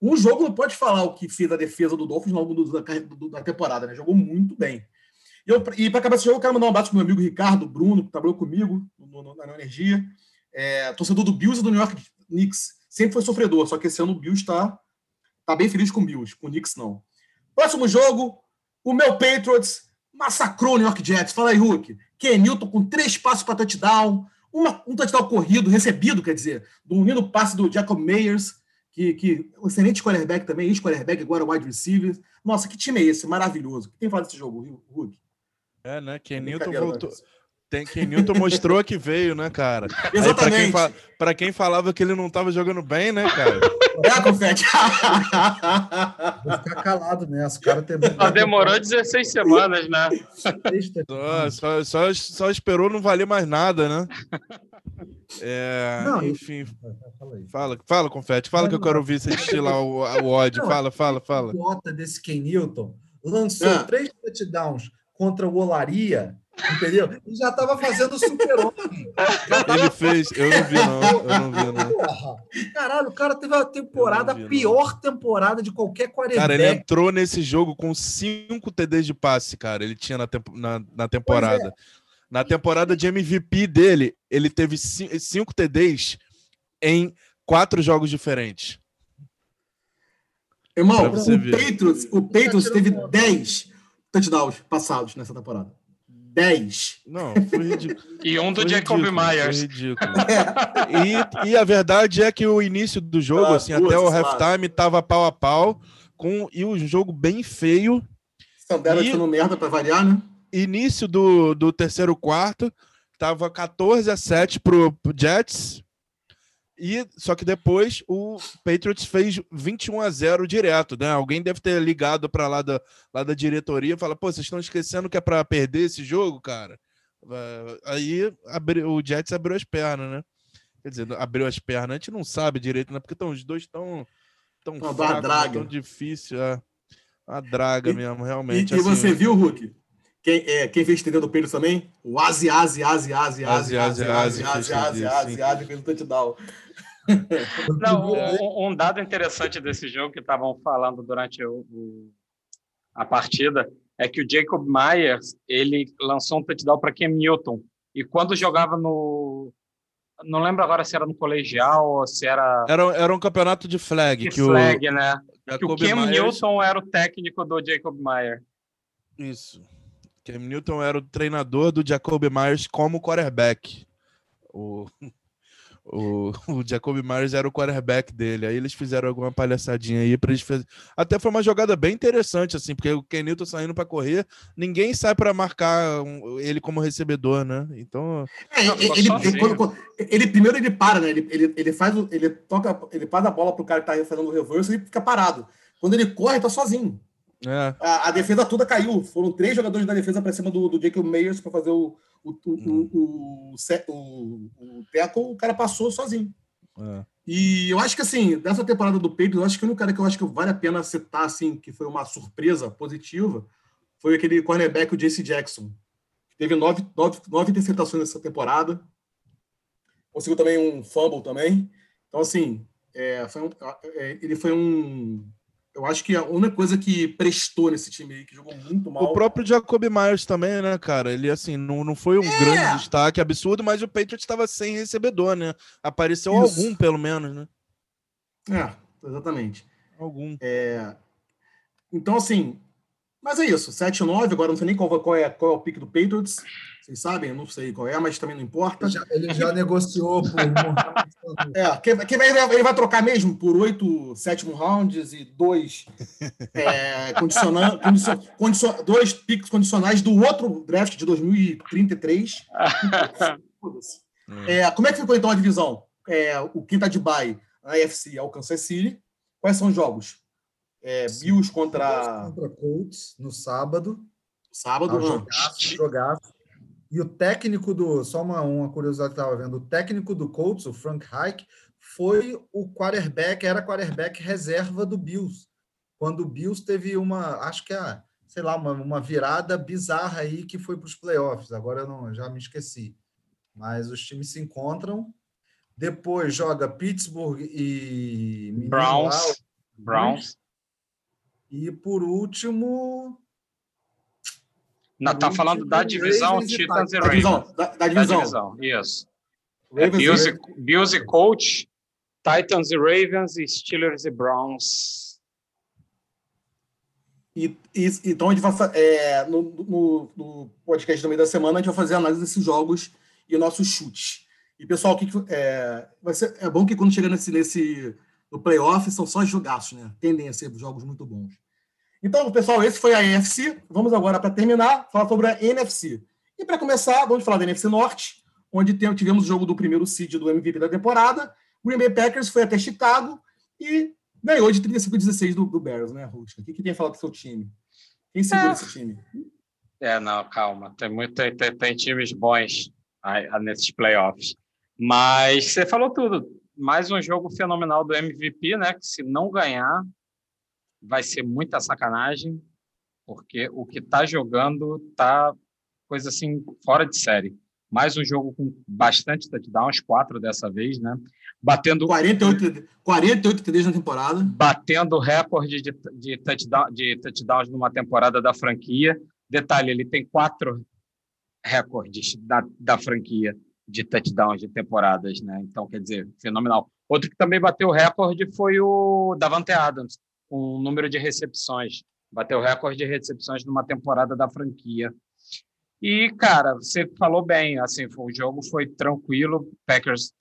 um jogo não pode falar o que fez a defesa do Dolphins ao longo da, da temporada, né? Jogou muito bem. E, para acabar esse jogo, eu quero mandar um abraço pro meu amigo Ricardo Bruno, que trabalhou comigo no, no, na Energia é, torcedor do Bills e do New York Knicks. Sempre foi sofredor, só que esse ano o Bills está tá bem feliz com o Bills, com o Knicks não. Próximo jogo, o meu Patriots massacrou o New York Jets. Fala aí, Hulk. Kenilton com três passos para touchdown, uma, um touchdown corrido, recebido, quer dizer, do lindo passe do Jacob Meyers, que, que um excelente quarterback também, ex-quarterback, agora wide receiver. Nossa, que time é esse? Maravilhoso. O que tem falado desse jogo, Hulk? É, né? Kenilton voltou. Tem que Newton mostrou que veio, né, cara? (laughs) Exatamente. Para quem, fa... quem, falava que ele não estava jogando bem, né, cara? É, Confete. (laughs) Vou ficar calado nessa. O cara tem... Só demorou 16 semanas, né? Só, só, só, só, esperou não valer mais nada, né? É, não, enfim. Fala, fala, Confete. Fala não, que eu quero ouvir você destilar o, o ódio. Não, fala, fala, fala. O desse Ken Newton lançou ah. três touchdowns contra o Olaria Entendeu? E já estava fazendo super-homem. Ele fez, eu não vi, não. Eu não vi, não. Porra. Caralho, o cara teve a temporada, vi, pior não. temporada de qualquer quarentena. Cara, ele entrou nesse jogo com cinco TDs de passe, cara. Ele tinha na, temp na, na temporada. É. Na temporada de MVP dele, ele teve cinco TDs em quatro jogos diferentes. Irmão, o Patriots, o Patriots teve 10 touchdowns passados nessa temporada. 10. Não, foi ridículo. e um do foi Jacob ridículo, Myers. Foi ridículo. e, e a verdade é que o início do jogo, ah, assim, duas, até o halftime, tava pau a pau, com, e um jogo bem feio. Sandera e, sendo merda para variar, né? Início do, do terceiro quarto, tava 14 a 7 pro, pro Jets, e só que depois o Patriots fez 21 a 0 direto, né? Alguém deve ter ligado para lá da, lá da diretoria e fala: "Pô, vocês estão esquecendo que é para perder esse jogo, cara?" Aí o Jets abriu as pernas, né? Quer dizer, abriu as pernas, a gente não sabe direito, né? Porque tão, os dois estão tão draga. tão difícil. É. Uma draga E- mesmo, E, realmente. e assim, você viu, Hulk? Quem, é, quem fez trilha do Pedro também? O Azi, Azi, Azi, Azi, Azi, Azi, Azi, Azi, Azi, Azi, Azi, fez um touchdown. Não, um, um dado interessante desse jogo que estavam falando durante o, o- a partida é que o Jacob Myers ele lançou um touchdown para Cam Newton e quando jogava no não lembro agora se era no colegial ou se era Era, era um campeonato de flag. que que flag, né? o Que o Cam Myers- Newton era o técnico do Jacob Myers. Isso. Cam Newton era o treinador do Jacob Myers como quarterback. O, (laughs) o, o Jacob Myers era o quarterback dele. Aí eles fizeram alguma palhaçadinha aí para eles fazer. Até foi uma jogada bem interessante, assim, porque o Cam Newton saindo para correr, ninguém sai para marcar um- ele como recebedor, né? Então, É, Não, ele, ele, sozinho. quando- quando- ele- primeiro ele para, né? Ele, ele, ele faz o- ele toca, ele faz a bola pro cara que tá fazendo o reverso e fica parado. Quando ele corre, tá sozinho. É. A, a defesa toda caiu. Foram três jogadores da defesa para cima do, do Jacob Meyers para fazer o o, o, Hum. o, o, o, o tackle, o cara passou sozinho. é. E eu acho que assim, dessa temporada do Pedro, eu acho que o único cara que eu acho que vale a pena citar assim, que foi uma surpresa positiva, foi aquele cornerback, o JC Jackson. Teve nove, nove, nove interceptações nessa temporada. Conseguiu também um fumble também. Então, assim, é, foi um- é, ele foi um. Eu acho que a única coisa que prestou nesse time aí, que jogou muito mal. O próprio Jacob Myers também, né, cara? Ele, assim, não, não foi um É. grande destaque absurdo, mas o Patriots estava sem recebedor, né? Apareceu Isso. algum, pelo menos, né? É, exatamente. Algum. Então, assim, mas é isso. 7-9, agora não sei nem qual, qual, é, qual é o pique do Patriots. Vocês sabem? Eu não sei qual é, mas também não importa. Ele já, ele já negociou por. (laughs) É, quem, quem vai, ele vai trocar mesmo por oito sétimo rounds e dois é, condiciona, condicion, condicion- dois piques condicionais do outro draft de 2033. (laughs) Foda-se. É, como é que ficou então a divisão? É, o quinta de bye, a AFC, é o Kansas City. Quais são os jogos? É, Bills contra contra Colts no sábado. sábado. Ah, jogaço, jogaço. E o técnico do. Só uma, uma curiosidade que eu estava vendo: o técnico do Colts, o Frank Reich, foi o quarterback, era quarterback reserva do Bills. Quando o Bills teve uma. Acho que é, sei lá, uma, uma virada bizarra aí que foi para os playoffs. Agora eu não, já me esqueci. Mas os times se encontram. Depois joga Pittsburgh e lá, Browns. E por último, Não, tá último, falando da divisão Ravens Titans e da Ravens. divisão. Da, da Da divisão. divisão, isso. É Ravens Bills, e, Bills e Colts, Titans e Ravens e Steelers e Browns. E, e- então a gente vai é, no, no, no podcast do meio da semana a gente vai fazer a análise desses jogos e nossos chutes. E pessoal, o que, que- é, vai ser, é bom que quando chega nesse, nesse no playoff são só jogaços, né? Tendem a ser jogos muito bons. Então, pessoal, esse foi a NFC. Vamos agora para terminar falar sobre a NFC. E para começar, vamos falar da NFC Norte, onde tivemos o jogo do primeiro seed do MVP da temporada. O Green Bay Packers foi até Chicago e ganhou de 35 a 16 do, do Bears, né, Ruska? O que, que tem a falar do seu time? Quem segura É. esse time? É, não, calma. Tem, muito, tem, tem, tem times bons aí, ah, nesses playoffs. Mas você falou tudo. Mais um jogo fenomenal do MVP, né? Que se não ganhar, vai ser muita sacanagem, porque o que tá jogando tá coisa assim fora de série. Mais um jogo com bastante touchdowns, quatro dessa vez, né? Batendo 48, 48 TDs na temporada. batendo recorde de, de, touchdown, de touchdowns numa temporada da franquia. Detalhe, ele tem quatro recordes da, da franquia de touchdowns de temporadas, né? Então, quer dizer, fenomenal. Outro que também bateu o recorde foi o Davante Adams, com um número de recepções. Bateu o recorde de recepções numa temporada da franquia. E, cara, você falou bem, assim, o jogo foi tranquilo, Packers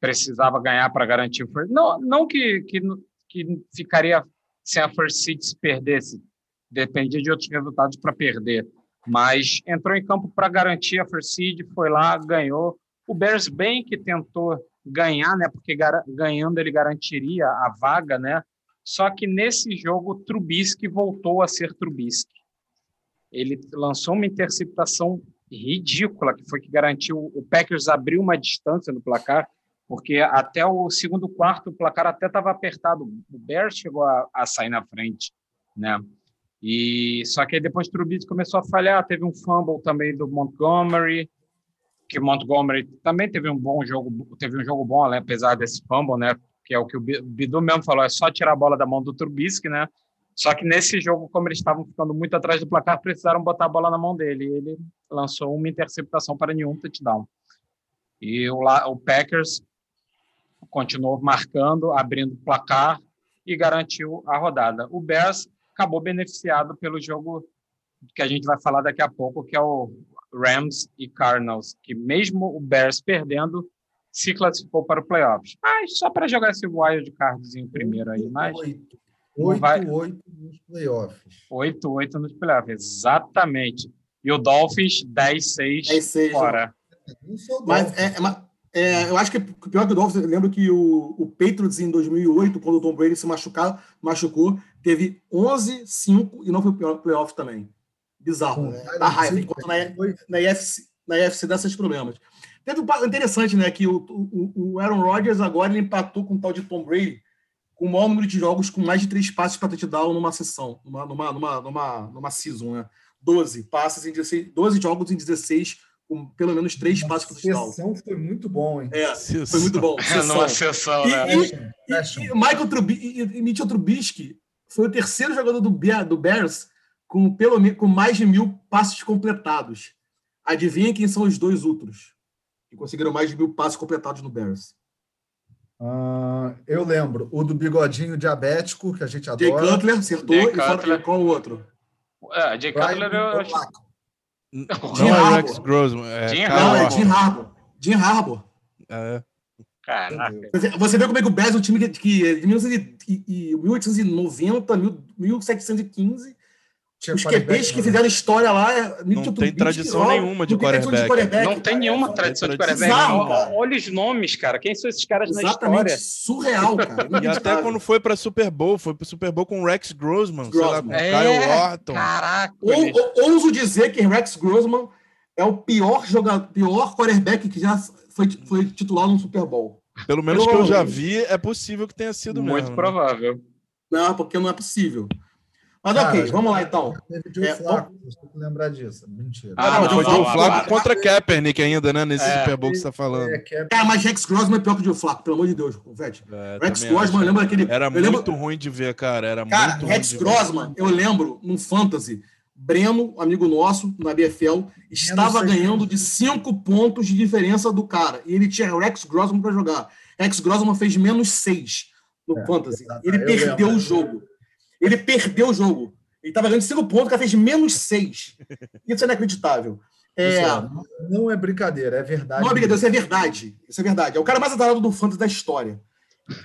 precisava ganhar para garantir o first. Não, não que, que, que ficaria sem a first seed se perdesse, dependia de outros resultados para perder, mas entrou em campo para garantir a first seed, foi lá, ganhou. O Bears bem que tentou ganhar, né, porque ganhando ele garantiria a vaga, né? Só que nesse jogo Trubisky voltou a ser Trubisky. Ele lançou uma interceptação ridícula, que foi que garantiu o Packers abriu uma distância no placar porque até o segundo quarto o placar até estava apertado. O Bears chegou a, a, sair na frente, né? E só que aí depois Trubisky começou a falhar, teve um fumble também do Montgomery, que o Montgomery também teve um bom jogo, teve um jogo bom, né, apesar desse fumble, né? Que é o que o Bidu mesmo falou, é só tirar a bola da mão do Trubisky, né? Só que nesse jogo, como eles estavam ficando muito atrás do placar, precisaram botar a bola na mão dele. E ele lançou uma interceptação para nenhum touchdown. E o, o Packers continuou marcando, abrindo o placar e garantiu a rodada. O Bears acabou beneficiado pelo jogo que a gente vai falar daqui a pouco, que é o Rams e Cardinals, que mesmo o Bears perdendo, se classificou para o playoffs. Mas só para jogar esse wild cardzinho primeiro aí, mas 8-8 nos playoffs. 8-8 nos playoffs, exatamente. E o Dolphins 10-6 fora. Mas, é, é, é, eu acho que o pior que o Dolphins, eu lembro que o, o Patriots em 2008, quando o Tom Brady se machucar, machucou, teve 11, 5 e não foi o playoff também. Bizarro, hum, né? Dá raiva. Enquanto na, na, IFC, na IFC dá esses problemas. Teve um interessante, né? Que o, o, o Aaron Rodgers agora ele empatou com o tal de Tom Brady com o maior número de jogos com mais de três passes para touchdown numa sessão, numa, numa, numa, numa, numa season, né? 12 passes em 16, 12 jogos em 16 com pelo menos três passos para touchdown. sessão foi muito bom, hein? É, foi muito bom. (laughs) É, numa sessão, né? E, e, e, Michael Trubisky, e Mitchell Trubisky foi o terceiro jogador do, do Bears com, pelo, com mais de mil passos completados. Adivinha quem são os dois outros que conseguiram mais de mil passos completados no Bears? Uh, eu lembro o do bigodinho diabético, que a gente adora. Jay Cutler acertou. Jay Cutler. E qual o outro? É, Jay Cutler eu acho... Não é Rex Grossman. É Jim Não, é Jim Harbour. Jim Harbour. É. Caraca. Você vê como é que o Bears é um time que, que de 1890, 1715 tinha Os QBs que né? fizeram história lá. É não tem tradição nenhuma de quarterback. Não tem nenhuma tradição de quarterback. Olha os nomes, cara. Quem são esses caras Exatamente. na história? Surreal, cara. (laughs) e até quando foi para Super Bowl, foi para Super Bowl com o Rex Grossman, Grossman. Lá, com é, Kyle Orton. Caraca. Ou, ouso dizer que Rex Grossman é o pior jogador, pior quarterback que já foi, foi titular no Super Bowl. Pelo menos que eu já vi, é possível que tenha sido Muito mesmo. Muito né? provável. Não, porque não é possível. Mas Cara, ok, vamos lá então. Teve Joe é, Flaco, você tem que lembrar disso. Mentira. Ah, não, foi Joe Flaco contra Kaepernick ainda, né? Nesse é, Super Bowl que você tá falando. É, é, mas Rex Grossman é pior que o Joe Flaco, pelo amor de Deus, Vete. É, Rex Grossman, lembra aquele. Era eu muito lembro... ruim de ver, cara. Era cara, muito Rex Grossman, eu lembro, num Fantasy, Breno, amigo nosso, na BFL, estava ganhando de cinco pontos de diferença do cara. E ele tinha Rex Grossman para jogar. Rex Grossman fez menos seis no é, Fantasy. Ele perdeu lembro. o jogo. Ele perdeu o jogo. Ele estava ganhando 5 pontos, o cara fez menos 6. Isso é inacreditável. É... não é brincadeira, é verdade. Não é brincadeira, isso é verdade. Isso é verdade. É o cara mais adorado do fantasy da história.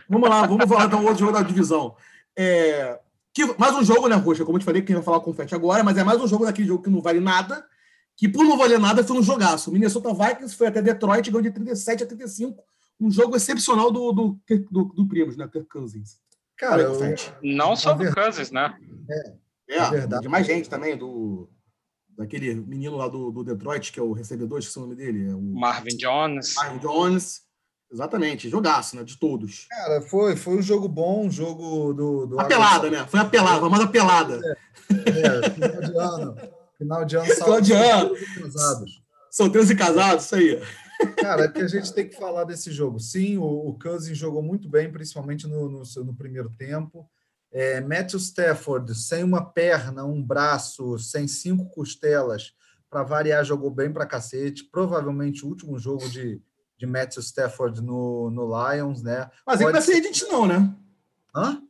Vamos lá, vamos falar então outro jogo da divisão. É... Que, mais um jogo, né, Roxa? Como eu te falei, quem vai falar com o Fete agora, mas é mais um jogo daquele jogo que não vale nada, que por não valer nada foi um jogaço. O Minnesota Vikings foi até Detroit, ganhou de 37 a 35. Um jogo excepcional do, do, do, do Primos, né? Kirk Cousins. Cara, eu... não só do Cousins, né? É. É, é verdade. de mais gente também, do daquele menino lá do, do Detroit, que é o recebedor, esqueci o nome dele. É o Marvin Jones. Marvin Jones. Exatamente, jogaço, né? De todos. Cara, foi, foi um jogo bom, um jogo do. do a pelada, né? Foi a pelada, a famosa pelada. É, é, final de ano. Final de ano, final de ano. Casados. Solteiros e casados, isso aí. Cara, é que a gente tem que falar desse jogo. Sim, o, o Cousins jogou muito bem, principalmente no, no, no primeiro tempo. É, Matthew Stafford, sem uma perna, um braço, sem cinco costelas, para variar, jogou bem para cacete. Provavelmente o último jogo de, de Matthew Stafford no, no Lions, né? Mas Pode ele não é free agent, não, né? Hã?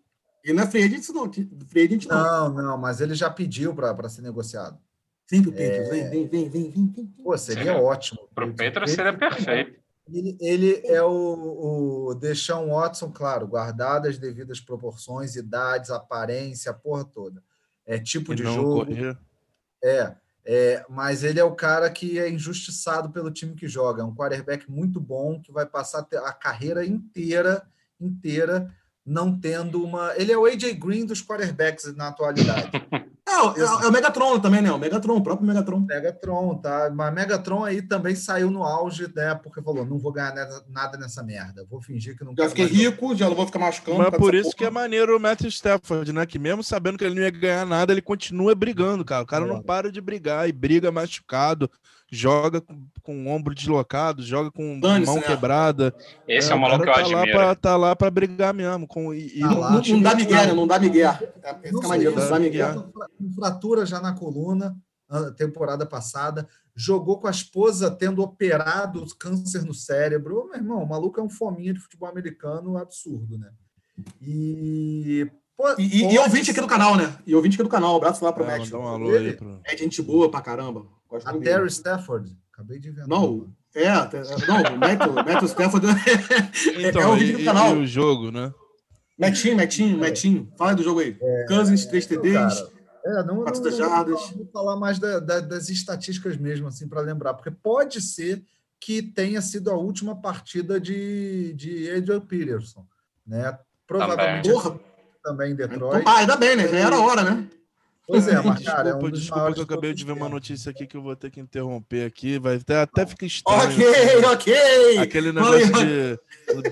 Ele não é free agent, não. Free agent, não. Não, não, mas ele já pediu para ser negociado. Vem pro Patriots, é... vem, vem, vem, vem, vem. Pô, seria, seria ótimo. Pro Patriots seria perfeito. Ele, ele é o, o Deshaun Watson, claro, guardado as devidas proporções, idades, aparência, a porra toda. É tipo e de jogo. É, é, mas ele é o cara que é injustiçado pelo time que joga. É um quarterback muito bom que vai passar a carreira inteira, inteira, não tendo uma. Ele é o AJ Green dos quarterbacks na atualidade. (laughs) É, é, é o Megatron também, né? O Megatron, o próprio Megatron. Megatron, tá? Mas Megatron aí também saiu no auge, né? Porque falou: não vou ganhar nada nessa merda. Vou fingir que não Já fiquei rico, já não vou ficar machucando. Mas por isso porra. que é maneiro o Matthew Stafford, né? Que mesmo sabendo que ele não ia ganhar nada, ele continua brigando, cara. O cara não para de brigar e briga machucado, joga com, com o ombro deslocado, joga com mão né? quebrada. Esse é, é o maluco que eu tá admiro. Lá pra, tá lá pra brigar mesmo. Com, e, tá lá, não, não, dá migué, não dá migué. É, não, maneiro, não dá migué. Fratura já na coluna, temporada passada. Jogou com a esposa tendo operado câncer no cérebro. Meu irmão, o maluco é um fominha de futebol americano absurdo, né? E Pô, e, e, e ouvinte aqui do canal, né? E ouvinte aqui do canal. Um abraço lá pro é, Matt. Um alô aí pro... É gente boa pra caramba. A Terry Stafford. Acabei de ver. Não, é, não, o Matthew, Matthew Stafford (laughs) é, então, é o vídeo do canal. E o jogo, né? Metinho, Metinho, Metinho. Fala do jogo aí. É, Cousins, 3 TDs. É, não, não, não. Vou falar mais da, da, das estatísticas mesmo, assim, para lembrar, porque pode ser que tenha sido a última partida de, de Adrian Peterson, né? Provavelmente também, também em Detroit. Ah, ainda bem, né? Já era hora, né? Pois é, (laughs) mas, cara, desculpa, é um desculpa que eu acabei de ver uma notícia aqui que eu vou ter que interromper aqui. Vai até, até ficar estranho. Ok, ok. Aquele negócio de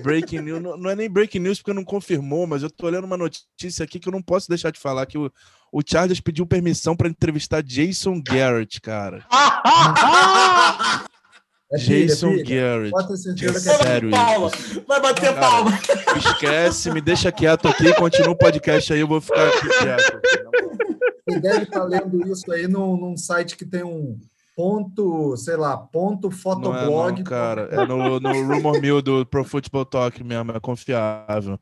breaking news. Não, não, é nem breaking news porque não confirmou, mas eu tô olhando uma notícia aqui que eu não posso deixar de falar que o, o Chargers pediu permissão para entrevistar Jason Garrett, cara. (laughs) É Jason filha, Garrett. Certeza que é sério palma. Vai bater palma. Esquece, me deixa quieto aqui, continua o podcast aí, eu vou ficar aqui quieto. (laughs) Você deve estar lendo isso aí num, num site que tem um ponto, sei lá, ponto fotoblog. Não é não, cara, é no, no Rumor Mill do Pro Football Talk mesmo, é confiável.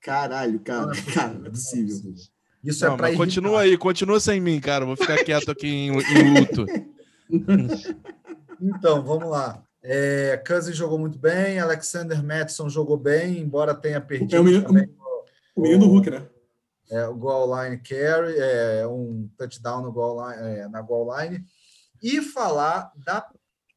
Caralho, cara, (laughs) cara, não é possível. Isso é não, é pra Continua aí, continua sem mim, cara. Vou ficar quieto aqui em, em luto. então, vamos lá. É, Cousins jogou muito bem, Alexander Madison jogou bem, embora tenha perdido. É o menino, também, o menino do Hulk, né? É, o goal line carry, é, um touchdown no goal line, é, na goal line, e falar da.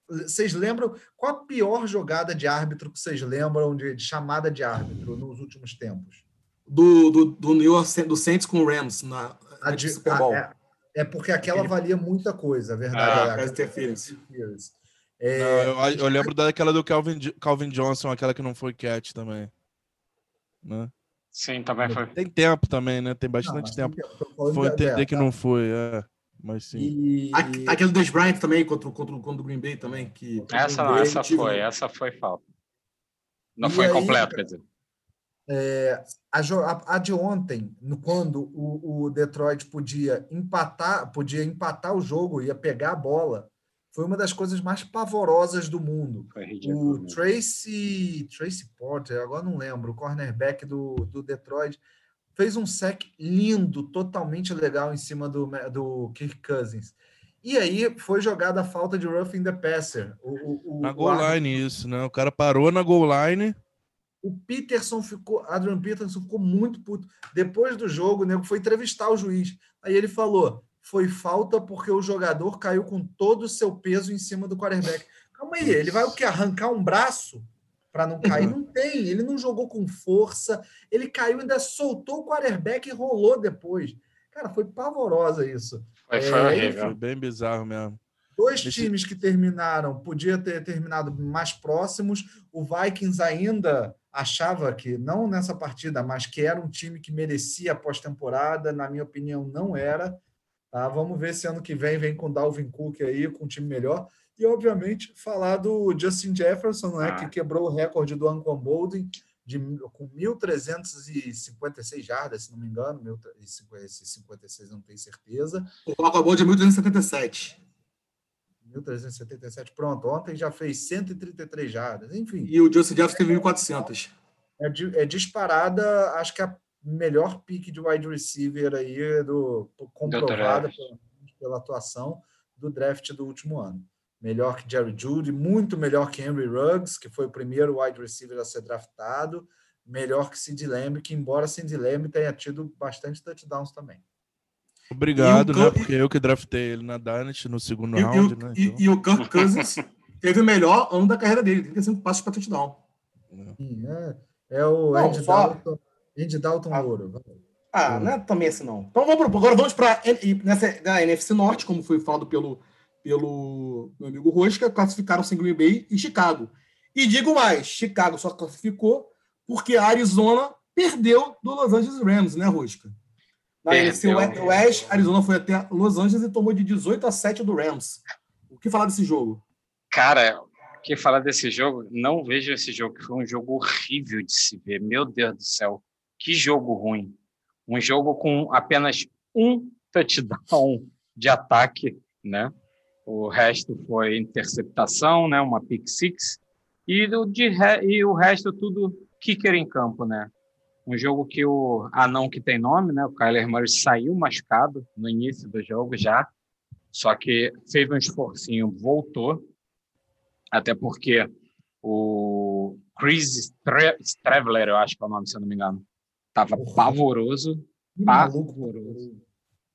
Vocês lembram qual a pior jogada de árbitro que vocês lembram de, de chamada de árbitro nos últimos tempos? Do, do, do New York do Saints com o Rams na, a de, Super Bowl. A, é, é, porque aquela valia muita coisa, a verdade. Ah, é, interference. É, não, eu, eu, lembro daquela do Calvin, Calvin Johnson, aquela que não foi catch também. Né? Sim, também foi. Tem tempo também, né? Tem bastante não, tempo. tempo. Foi entender que não foi, é. Mas sim. E... Aquele do Des Bryant também, contra, contra, contra o Green Bay também. Que, essa não, essa foi, essa foi falta. Não e foi aí, completo, quer dizer. É, a, a, de ontem, quando o, o Detroit podia empatar, podia empatar o jogo, ia pegar a bola, foi uma das coisas mais pavorosas do mundo. o? Tracy, Tracy Porter, agora não lembro, o cornerback do, do Detroit, fez um sec lindo, totalmente legal em cima do, do Kirk Cousins. E aí foi jogada a falta de roughing the passer. O, o, na goal line isso, né? O cara parou na goal line. O Peterson ficou, Adrian Peterson ficou muito puto. Depois do jogo, o nego foi entrevistar o juiz. Aí ele falou: foi falta porque o jogador caiu com todo o seu peso em cima do quarterback. Calma aí, ele vai o que? Arrancar um braço para não cair? Não tem, ele não jogou com força, ele caiu, ainda soltou o quarterback e rolou depois. Cara, foi pavorosa isso. Foi, foi, é, foi bem bizarro mesmo. Dois Esse... times que terminaram, podia ter terminado mais próximos. O Vikings ainda achava que, não nessa partida, mas que era um time que merecia a pós-temporada. Na minha opinião, não era. Tá? Vamos ver se ano que vem vem com Dalvin Cook aí, com um time melhor. E, obviamente, falar do Justin Jefferson, né, ah. que quebrou o recorde do Anquan Bolden de, com 1.356 jardas, se não me engano. 1.056, não tenho certeza. O Anquan Bolden é 1.377. 1.377, pronto. Ontem já fez 133 jardas, enfim. E o Justin Jefferson teve 1.400. É, é disparada, acho que a melhor pique de wide receiver aí do comprovada pela, pela, atuação do draft do último ano. Melhor que Jerry Judy, muito melhor que Henry Ruggs, que foi o primeiro wide receiver a ser draftado, melhor que Sid Lamb, que embora Sid Lamb tenha tido bastante touchdowns também. Obrigado, né? Porque eu que draftei ele na Dynasty no segundo e, round, e, né? Então... E, e, o Kirk Cousins teve o melhor ano da carreira dele, 35 passos para touchdown. Sim, é, é o Não. Dalton Andy Dalton ah, Ouro. Ah, não é também assim não. Então vamos pro, agora vamos para nessa da NFC Norte, como foi falado pelo pelo meu amigo Rosca, classificaram-se Green Bay e Chicago. E digo mais, Chicago só classificou porque a Arizona perdeu do Los Angeles Rams, né, Rosca? Na NFC West, Arizona foi até Los Angeles e tomou de 18 a 7 do Rams. O que falar desse jogo? Cara, o que falar desse jogo? Não vejo esse jogo, que foi um jogo horrível de se ver. Meu Deus do céu, que jogo ruim. Um jogo com apenas um touchdown de ataque, né? O resto foi interceptação, né? Uma pick six. E, o, de, e o resto tudo kicker em campo, né? Um jogo que o anão que tem nome, né? O Kyler Murray saiu machucado no início do jogo já, só que fez um esforcinho, voltou, até porque o Chris Straveler, eu acho que é o nome, se eu não me engano, tava pavoroso, pavoroso,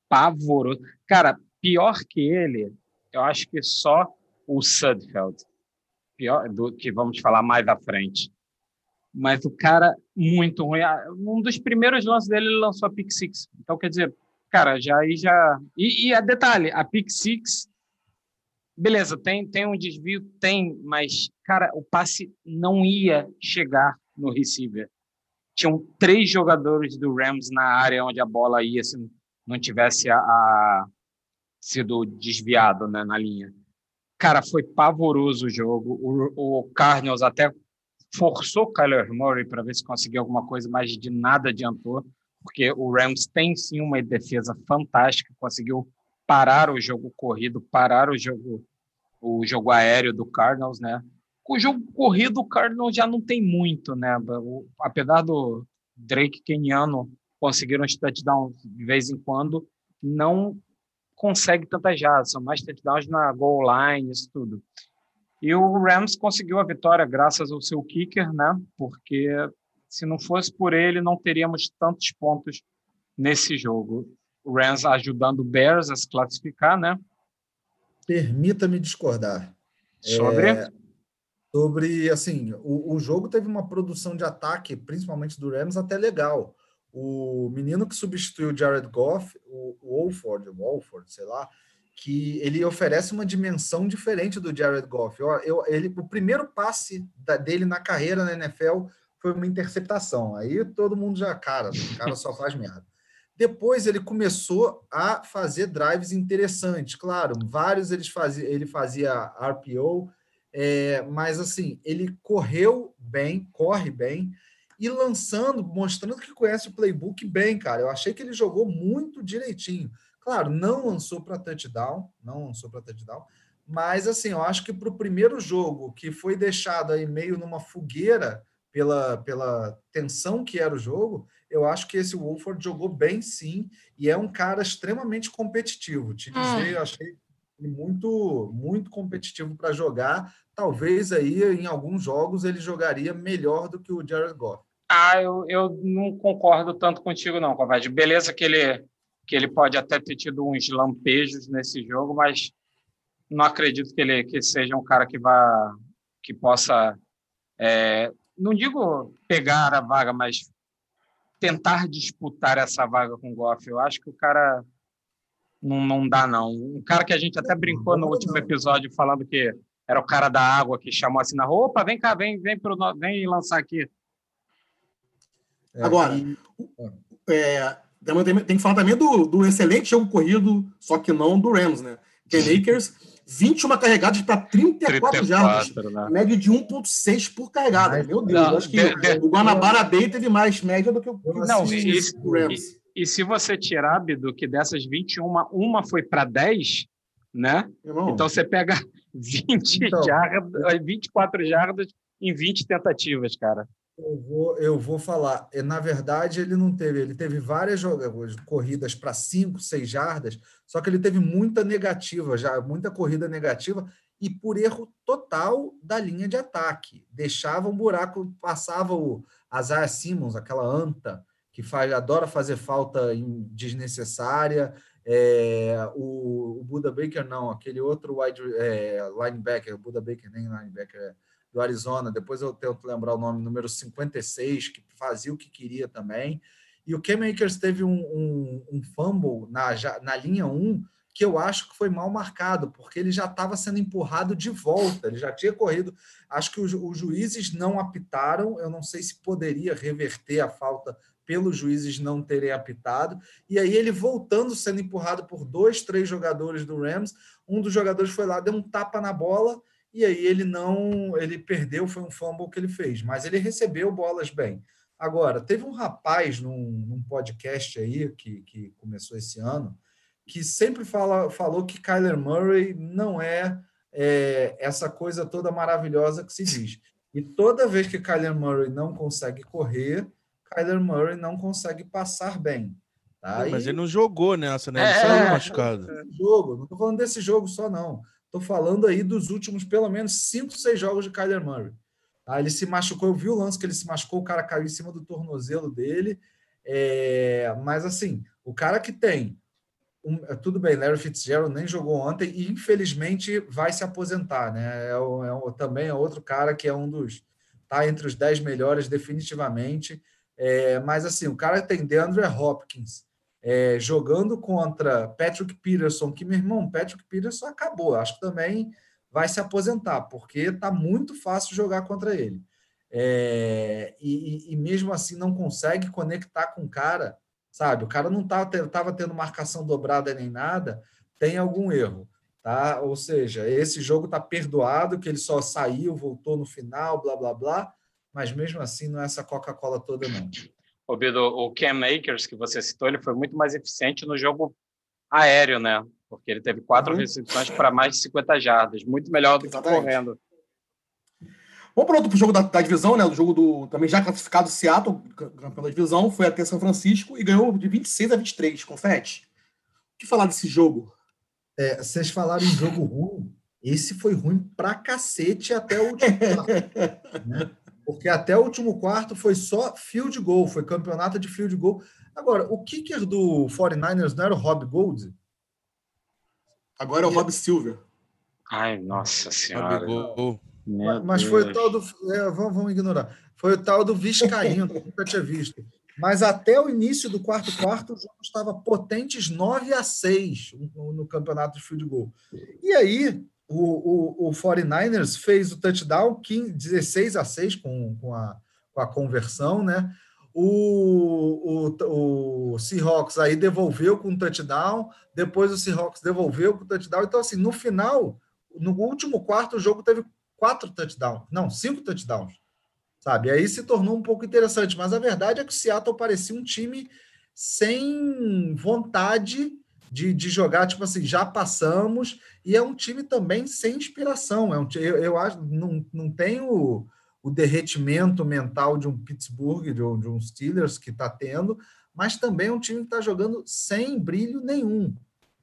pavoroso. Cara, pior que ele, eu acho que só o Sudfeld, pior do que vamos falar mais à frente. Mas o cara muito ruim. Ah, um dos primeiros lances dele ele lançou a pick six. Então quer dizer, cara, já aí já e, e a detalhe, a pick six beleza, tem tem um desvio, tem, mas cara, o passe não ia chegar no receiver. Tinham três jogadores do Rams na área onde a bola ia se não tivesse a, a sido desviado né, na linha. Cara, foi pavoroso o jogo. O, o Cardinals até forçou Kyler Murray para ver se conseguia alguma coisa, mas de nada adiantou, porque o Rams tem sim uma defesa fantástica, conseguiu parar o jogo corrido, parar o jogo o jogo aéreo do Cardinals, né? O jogo corrido o Cardinals já não tem muito, né? O, apesar do Drake Kenyan conseguiram uns touchdowns de vez em quando, não consegue tantas jardas, são mais touchdowns na goal line, isso tudo. E o Rams conseguiu a vitória graças ao seu kicker, né? Porque se não fosse por ele, não teríamos tantos pontos nesse jogo. O Rams ajudando o Bears a se classificar, né? Permita-me discordar. Sobre? É, sobre, assim, o, o jogo teve uma produção de ataque, principalmente do Rams, até legal o menino que substituiu o Jared Goff, o Wolford, Wolford, sei lá, que ele oferece uma dimensão diferente do Jared Goff. Eu, eu, ele, o primeiro passe da, dele na carreira na NFL foi uma interceptação. Aí todo mundo já, cara, o cara só faz merda. Depois ele começou a fazer drives interessantes, claro, vários eles fazia, ele fazia RPO, é, mas assim, ele correu bem, corre bem, e lançando, mostrando que conhece o playbook bem, cara. Eu achei que ele jogou muito direitinho. Claro, não lançou para touchdown, não lançou para touchdown, mas assim, eu acho que para o primeiro jogo, que foi deixado aí meio numa fogueira pela, pela tensão que era o jogo, eu acho que esse Wolford jogou bem sim, e é um cara extremamente competitivo. Te dizer, eu achei muito, muito competitivo para jogar. Talvez aí em alguns jogos ele jogaria melhor do que o Jared Goff. Ah, eu, eu não concordo tanto contigo, não, Covarde. Beleza que ele, que ele pode até ter tido uns lampejos nesse jogo, mas não acredito que ele que seja um cara que vá que possa é, não digo pegar a vaga, mas tentar disputar essa vaga com o Goff. Eu acho que o cara não, não dá, não. Um cara que a gente até brincou no último episódio falando que era o cara da água que chamou assim na roupa, vem cá, vem, vem, pro, vem lançar aqui. É, Agora, é, tem, tem, que falar também do, do excelente jogo corrido, só que não do Rams, né? Ken Akers, 21 carregadas para 34, 34 jardas, né? média de 1,6 por carregada. Meu Deus, não, acho que de, de, o Guanabara Bay teve mais média do que o, não, e, o Rams. E, e, se você tirar, do que dessas 21, uma foi para 10, né? Irmão. Então você pega 20 então, jardas, 24 jardas em 20 tentativas, cara. Eu vou, eu vou falar. Na verdade, ele não teve. Ele teve várias jogadas, corridas para 5, 6 jardas, só que ele teve muita negativa, já muita corrida negativa, e por erro total da linha de ataque. Deixava um buraco, passava o Azar Simmons, aquela anta, que faz, adora fazer falta desnecessária. É, o, o Buda Baker, não, aquele outro wide, é, linebacker, o Buda Baker nem linebacker é do Arizona, depois eu tento lembrar o nome, número 56, que fazia o que queria também. E o Cam Akers teve um, um, um fumble na, na linha 1 que eu acho que foi mal marcado, porque ele já estava sendo empurrado de volta, ele já tinha corrido. Acho que os, os juízes não apitaram, eu não sei se poderia reverter a falta pelos juízes não terem apitado. E aí ele voltando, sendo empurrado por dois, três jogadores do Rams, um dos jogadores foi lá, deu um tapa na bola, e aí ele não, ele perdeu, foi um fumble que ele fez, mas ele recebeu bolas bem. Agora, teve um rapaz num, num podcast aí que, que começou esse ano, que sempre fala, falou que Kyler Murray não é, é, essa coisa toda maravilhosa que se diz. E toda vez que Kyler Murray não consegue correr, Kyler Murray não consegue passar bem. Tá? Mas e... ele não jogou nessa, né? Ele é, saiu machucado. Jogo. Não estou falando desse jogo só, não. Estou falando aí dos últimos, pelo menos, cinco, seis jogos de Kyler Murray. Tá? Ele se machucou, eu vi o lance que ele se machucou, o cara caiu em cima do tornozelo dele. É... Mas assim, o cara que tem um, é, tudo bem, Larry Fitzgerald nem jogou ontem e infelizmente vai se aposentar, né? É, é também é outro cara que é um dos tá entre os dez melhores definitivamente. É, mas assim, o cara tem DeAndre Hopkins é, jogando contra Patrick Peterson, que meu irmão, Patrick Peterson acabou. Acho que também vai se aposentar, porque tá muito fácil jogar contra ele. É, e, e, mesmo assim não consegue conectar com o cara sabe? O cara não tá, tendo marcação dobrada nem nada, tem algum erro, tá? Ou seja, esse jogo está perdoado, que ele só saiu, voltou no final, blá, blá, blá, mas mesmo assim não é essa Coca-Cola toda, não. O Bido, o Cam Akers, que você citou, ele foi muito mais eficiente no jogo aéreo, né? Porque ele teve quatro uhum. recepções para mais de 50 jardas, muito melhor do Exatamente. que correndo. Vamos para outro jogo da, da, divisão, né? O jogo do também já classificado Seattle, campeão da divisão, foi até São Francisco e ganhou de 26 a 23, confete. O que falar desse jogo? É, vocês falaram em jogo ruim. Esse foi ruim pra cacete até o último (laughs) quarto. né? Porque até o último quarto foi só field goal, foi campeonato de field goal. Agora, o kicker do 49ers não era o Rob Gold? Agora é o Rob Silver. Ai, nossa senhora. Mas Deus. foi o tal do. É, vamos, vamos, ignorar. Foi o tal do Viscaíno, (laughs) nunca tinha visto. Mas até o início do quarto quarto, o jogo estava potentes 9 a 6 no, no campeonato de field goal. E aí, o, o, o 49ers fez o touchdown 15, 16 a 6 com, com, a, com a conversão, né? O, o, o Seahawks aí devolveu com o touchdown, depois o Seahawks devolveu com o touchdown. Então, assim, no final, no último quarto, o jogo teve quatro touchdowns, não, cinco touchdowns, sabe? Aí se tornou um pouco interessante, mas a verdade é que o Seattle parecia um time sem vontade de, de jogar, tipo assim, já passamos, e é um time também sem inspiração. É um, eu, eu acho não, não tem o, o derretimento mental de um Pittsburgh, de um, de um Steelers que está tendo, mas também é um time que está jogando sem brilho nenhum.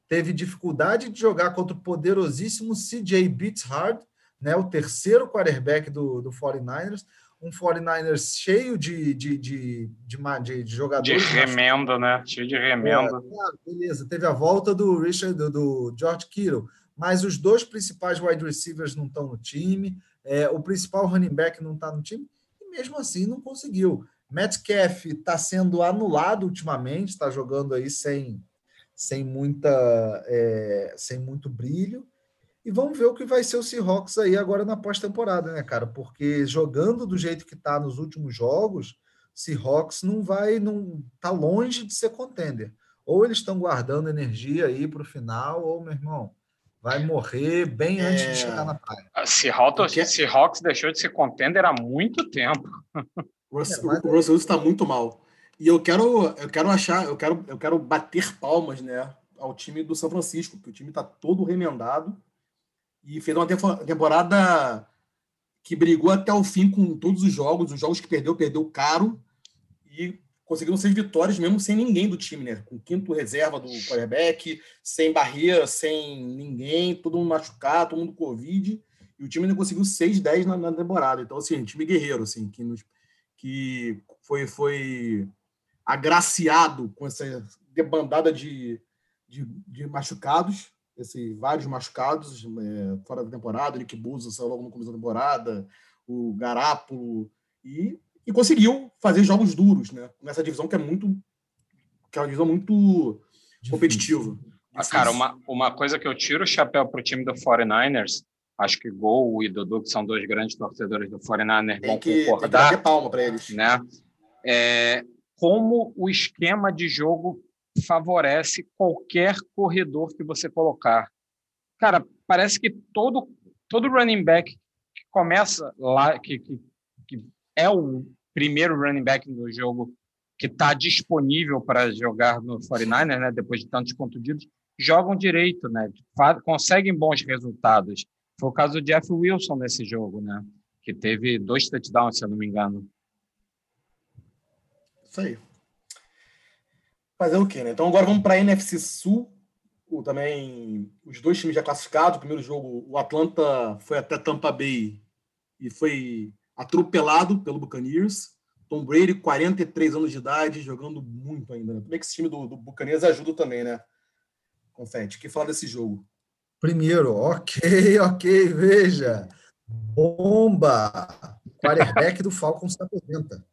Teve dificuldade de jogar contra o poderosíssimo CJ Beathard, né, o terceiro quarterback do, do 49ers, um 49ers cheio de, de, de, de, jogadores. De remendo, né? Cheio de remendo. É, beleza, teve a volta do Richard, do, do, George Kittle, mas os dois principais wide receivers não estão no time, é, o principal running back não está no time, e mesmo assim não conseguiu. Metcalf está sendo anulado ultimamente, está jogando aí sem, sem, muita, é, sem muito brilho. E vamos ver o que vai ser o Seahawks aí agora na pós-temporada, né, cara? Porque jogando do jeito que tá nos últimos jogos, Seahawks não vai, não tá longe de ser contender. Ou eles estão guardando energia aí para o final, ou, meu irmão, vai morrer bem é... antes de chegar na praia. Seahawks, Porque... Seahawks deixou de ser contender há muito tempo. O Russell Wilson está muito mal. E eu quero, eu quero achar, eu quero, eu quero bater palmas, né, ao time do São Francisco, que o time está todo remendado e fez uma temporada que brigou até o fim com todos os jogos. Os jogos que perdeu, perdeu caro. E conseguiu seis vitórias mesmo sem ninguém do time, né? Com quinto reserva do quarterback, sem barreira, sem ninguém, todo mundo machucado, todo mundo Covid. E o time ainda conseguiu 6-10 na, na, temporada. Então, assim, time guerreiro, assim, que, nos, que foi, foi agraciado com essa debandada de, de, de machucados esse, vários machucados é, fora da temporada, o Nick Busa saiu logo no começo da temporada, o Garápolo, e, e conseguiu fazer jogos duros, né? Nessa divisão que é muito que é uma divisão muito competitiva. Ah, cara, uma, uma coisa que eu tiro o chapéu pro time do 49ers, acho que Gol e Dudu, que são dois grandes torcedores do 49ers, Tem vão que, tem que concordar, palma para eles. né? É, como o esquema de jogo favorece qualquer corredor que você colocar. Cara, parece que todo, todo running back que começa lá, que, que, que é o primeiro running back do jogo que está disponível para jogar no 49ers, né, depois de tantos contundidos, jogam direito, né, conseguem bons resultados. Foi o caso do Jeff Wilson nesse jogo, né, que teve dois touchdowns, se eu não me engano. Isso aí. Fazer o quê, né? Então agora vamos para a NFC Sul. O, também os dois times já classificados. O primeiro jogo, o Atlanta foi até Tampa Bay e foi atropelado pelo Buccaneers. Tom Brady, 43 anos de idade, jogando muito ainda. Né? Como é que esse time do, do Buccaneers ajuda também, né? Confete, o que falar desse jogo? Primeiro, ok, (laughs) ok, veja. Bomba! Quarterback do Falcons se aposenta.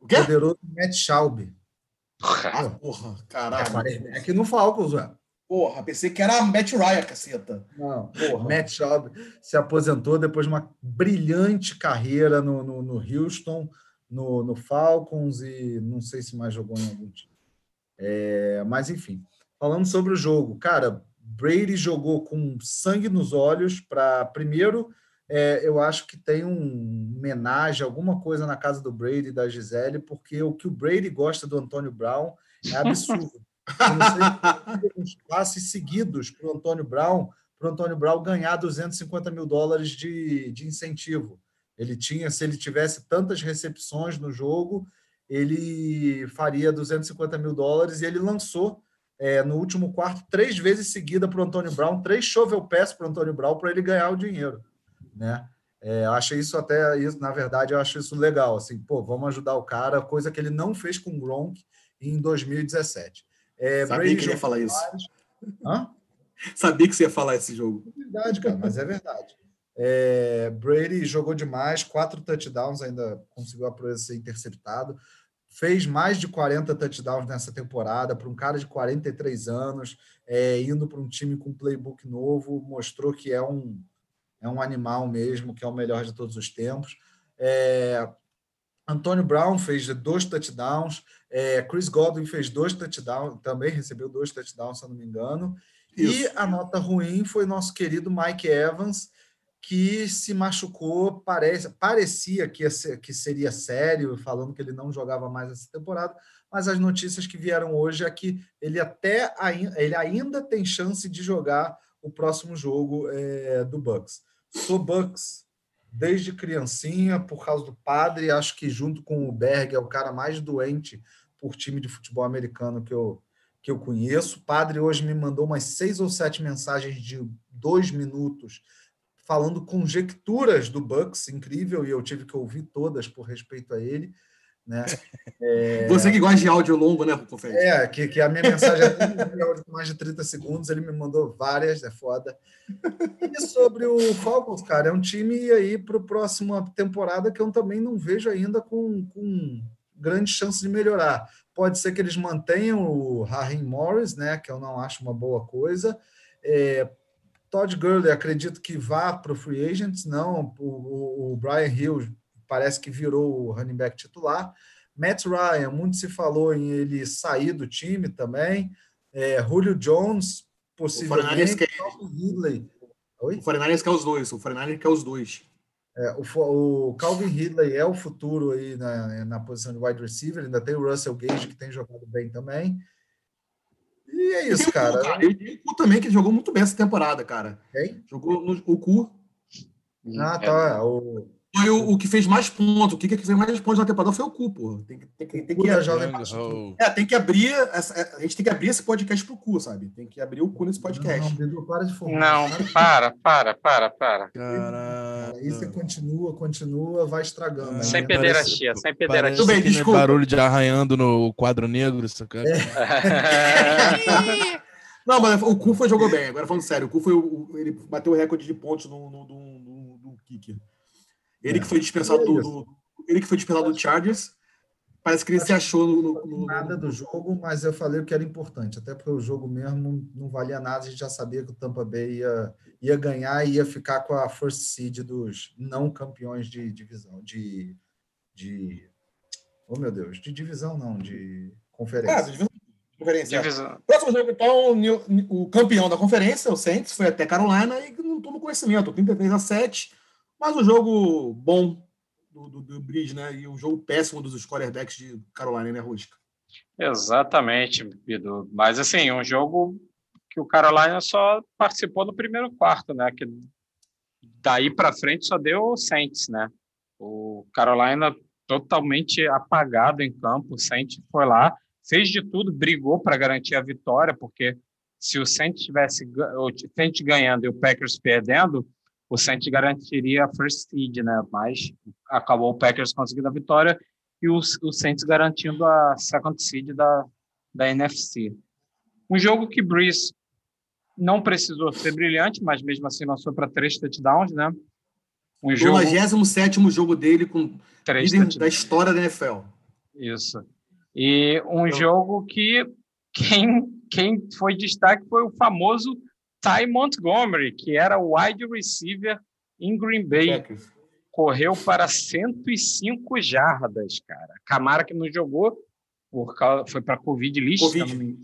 O quê? Poderoso Matt Schaub. Ah, porra, É caralho. quarterback no Falcons, ué. Porra, pensei que era Matt Ryan, caceta. Não, Porra. Matt Schaub se aposentou depois de uma brilhante carreira no, no, no Houston, no, no Falcons e não sei se mais jogou em algum time. É, mas, enfim, falando sobre o jogo, cara, Brady jogou com sangue nos olhos para primeiro. É, eu acho que tem um homenagem, alguma coisa na casa do Brady e da Gisele, porque o que o Brady gosta do Antônio Brown é absurdo. Eu não sei se (laughs) uns passes seguidos para o Antônio Brown, para o Antônio Brown ganhar 250 mil dólares de, de incentivo. Ele tinha, se ele tivesse tantas recepções no jogo, ele faria 250 mil dólares e ele lançou é, no último quarto três vezes seguida para o Antônio Brown, três shovel pass para o Antônio Brown para ele ganhar o dinheiro, né? É, eu achei isso até isso, na verdade, eu acho isso legal, assim, pô, vamos ajudar o cara, coisa que ele não fez com o Gronk em 2017. É, Sabia Brady que ia falar isso. Hã? Sabia que você ia falar esse jogo. É verdade, cara, mas é verdade. É, Brady jogou demais, quatro touchdowns, ainda conseguiu a proeza ser interceptado. Fez mais de 40 touchdowns nessa temporada para um cara de 43 anos, é, indo para um time com playbook novo, mostrou que é um, é um animal mesmo, que é o melhor de todos os tempos. É, Antônio Brown fez dois touchdowns, é, Chris Godwin fez dois touchdowns, também recebeu dois touchdowns, se eu não me engano. E Isso. a nota ruim foi nosso querido Mike Evans, que se machucou, parece, parecia que, ser- que seria sério, falando que ele não jogava mais essa temporada, mas as notícias que vieram hoje é que ele até ele ainda tem chance de jogar o próximo jogo é, do Bucks. Sou Bucks desde criancinha, por causa do padre, acho que junto com o Berg é o cara mais doente por time de futebol americano que eu, que eu conheço. O padre hoje me mandou umas seis ou sete mensagens de dois minutos falando conjecturas do Bucks, incrível, e eu tive que ouvir todas por respeito a ele, né? (laughs) Você que gosta de áudio longo, né, Confete? É, que, que a minha mensagem é mais de 30 segundos, ele me mandou várias, é foda. E sobre o Falcons, cara, é um time aí para a próxima temporada que eu também não vejo ainda com, com grande chance de melhorar. Pode ser que eles mantenham o Raheem Morris, né, que eu não acho uma boa coisa. É, Todd Gurley, acredito que vá para o Free Agents, não. O, o, o Brian Hill parece que virou o running back titular. Matt Ryan, muito se falou em ele sair do time também. É, Julio Jones, possivelmente. quer Calvin Ridley. Oi? O 49ers quer os dois. O 49ers quer os dois. É, o, o Calvin Ridley é o futuro aí na, na posição de wide receiver. Ainda tem o Russell Gage, que tem jogado bem também. E é E tem isso, o cara. Tem o Cu também, que jogou muito bem essa temporada, cara. Quem? Jogou no, o Cu. Ah, tá. O, Foi o, o que fez mais pontos. O que que fez mais pontos na temporada foi o Cu, porra. Tem que, tem que, tem Cu que, é, tem que abrir. Essa, a gente tem que abrir esse podcast pro Cu, sabe? Tem que abrir o Cu nesse Não, podcast. Bidu, para de fumar. Não, para, para, para, para. Cara, Aí você Caraca. continua, continua, vai estragando. aí, Sem pederastia, sem pederastia. Tudo bem, nem desculpa. barulho de arranhando no quadro negro, sacana? (laughs) Não, mas o Cu foi, jogou bem. Agora falando sério, o Cu foi o, o- ele bateu o recorde de pontos no, no, no, no- no kicker. Ele É. que foi dispensado É do, do- ele que foi dispensado do Chargers. Parece que ele se achou no, no, no, Nada do jogo, mas eu falei o que era importante, até porque o jogo mesmo não valia nada, a gente já sabia que o Tampa Bay ia, ia ganhar e ia ficar com a first seed dos não campeões de divisão, de, de oh meu Deus, de divisão não, de conferência. Ah, divisão, conferência. Divisão. Próximo jogo, então, o campeão da conferência, o Saints, foi até Carolina e não tomou conhecimento, 33 a 7, mas um jogo bom do, do, do Bridge, né? E o jogo péssimo dos quarterbacks de Carolina, né, Rústica? Exatamente, Bidu. Mas, assim, um jogo que o Carolina só participou no primeiro quarto, né? Que daí para frente só deu o Saints, né? O Carolina totalmente apagado em campo, o Saints foi lá, fez de tudo, brigou para garantir a vitória, porque se o Saints tivesse o Saints ganhando e o Packers perdendo, o Saints garantiria a first seed, né? Mas acabou o Packers conseguindo a vitória e o, o Saints garantindo a second seed da, da NFC. Um jogo que Breeze não precisou ser brilhante, mas mesmo assim lançou para três touchdowns, né? Um jogo... 97 jogo dele com três da história da NFL. Isso. E um então... jogo que quem, quem foi destaque foi o famoso Ty Montgomery, que era o wide receiver em Green Bay. Correu para 105 jardas, cara. Camara que não jogou por causa, foi para Covid list, COVID. Se, eu me,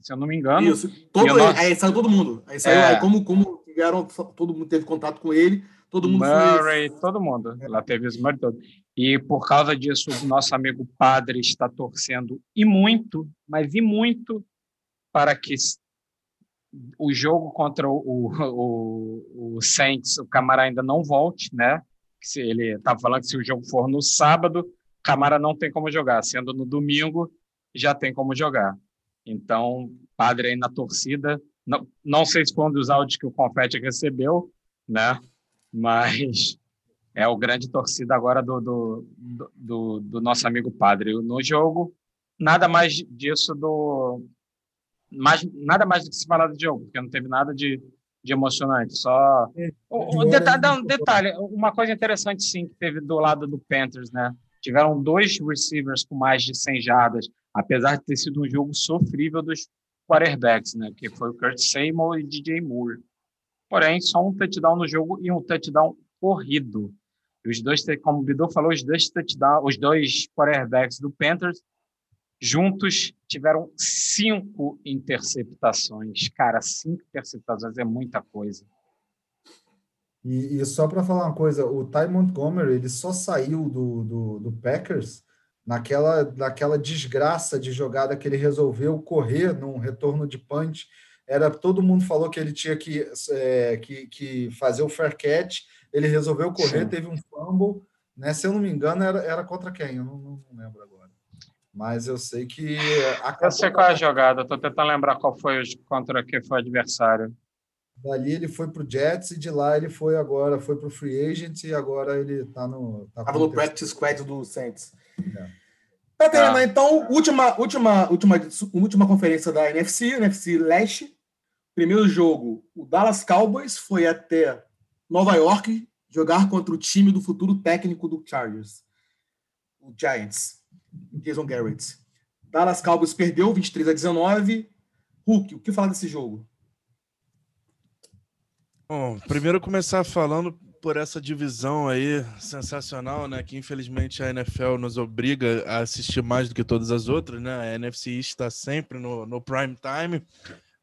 se, eu não me engano. Isso. Todo, nosso... Aí saiu todo mundo. Aí saiu, é. aí como, como tiveram, todo mundo teve contato com ele, todo mundo Murray, foi... todo mundo. É. Lá teve os Murray todo. E por causa disso, o nosso amigo padre está torcendo e muito, mas e muito, para que o jogo contra o, o, o Saints, o Camara ainda não volte, né? Se ele estava falando que se o jogo for no sábado, Camara não tem como jogar. Sendo no domingo, já tem como jogar. Então, padre aí na torcida. Não, não sei se foi um dos áudios que o Confete recebeu, né? Mas (laughs) é o grande torcida agora do, do, do, do nosso amigo padre. No jogo, nada mais disso do, mais, nada mais do que se falar do jogo, porque não teve nada de, de emocionante. Só. É, o, detalhe, um detalhe, uma coisa interessante, sim, que teve do lado do Panthers, né? Tiveram dois receivers com mais de 100 jardas, apesar de ter sido um jogo sofrível dos quarterbacks, né? Que foi o Kurt Seymour e DJ Moore. Porém, só um touchdown no jogo e um touchdown corrido. E os dois, como o Bidu falou, os dois touchdowns, os dois quarterbacks do Panthers juntos tiveram cinco interceptações. Cara, cinco interceptações é muita coisa. E, e só para falar uma coisa, o Ty Montgomery ele só saiu do, do, do, Packers naquela, naquela desgraça de jogada que ele resolveu correr num retorno de punch. Era todo mundo falou que ele tinha que, é, que, que fazer o fair catch. Ele resolveu correr, Sim. teve um fumble. Né? Se eu não me engano, era, era contra quem? Eu não, não, não lembro agora. Mas eu sei que. (laughs) Eu sei qual é a jogada, estou tentando lembrar qual foi contra que foi o adversário. Dali ele foi para o Jets e de lá ele foi agora, foi para o Free Agent e agora ele está no. Tá no Practice Squad do Saints. É. Terminar, ah. então, última, última, última, última conferência da NFC, NFC Leste. Primeiro jogo, o Dallas Cowboys foi até Nova York jogar contra o time do futuro técnico do Chargers, o Giants. Jason Garrett. Dallas Cowboys perdeu 23 a 19. Hulk, o que falar desse jogo? Bom, primeiro começar falando por essa divisão aí sensacional, né? Que infelizmente a NFL nos obriga a assistir mais do que todas as outras, né? A NFC está sempre no, no prime time,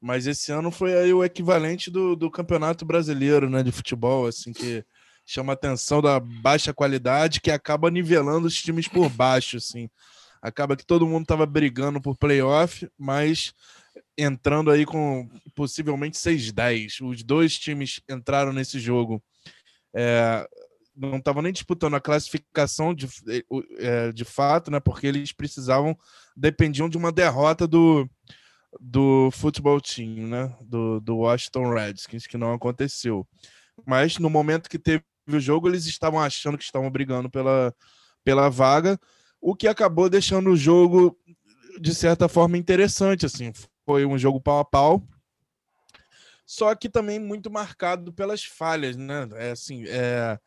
mas esse ano foi aí o equivalente do, do campeonato brasileiro, né? De futebol, assim que chama atenção da baixa qualidade que acaba nivelando os times por baixo, assim. Acaba que todo mundo estava brigando por playoff, mas entrando aí com possivelmente 6-10. Os dois times entraram nesse jogo. É, não estavam nem disputando a classificação de, é, de fato, né? Porque eles precisavam, dependiam de uma derrota do, do futebol team, né? Do, do Washington Redskins, que não aconteceu. Mas no momento que teve o jogo, eles estavam achando que estavam brigando pela, pela vaga, o que acabou deixando o jogo, de certa forma, interessante. Assim, foi um jogo pau a pau, só que também muito marcado pelas falhas, né? É assim, é,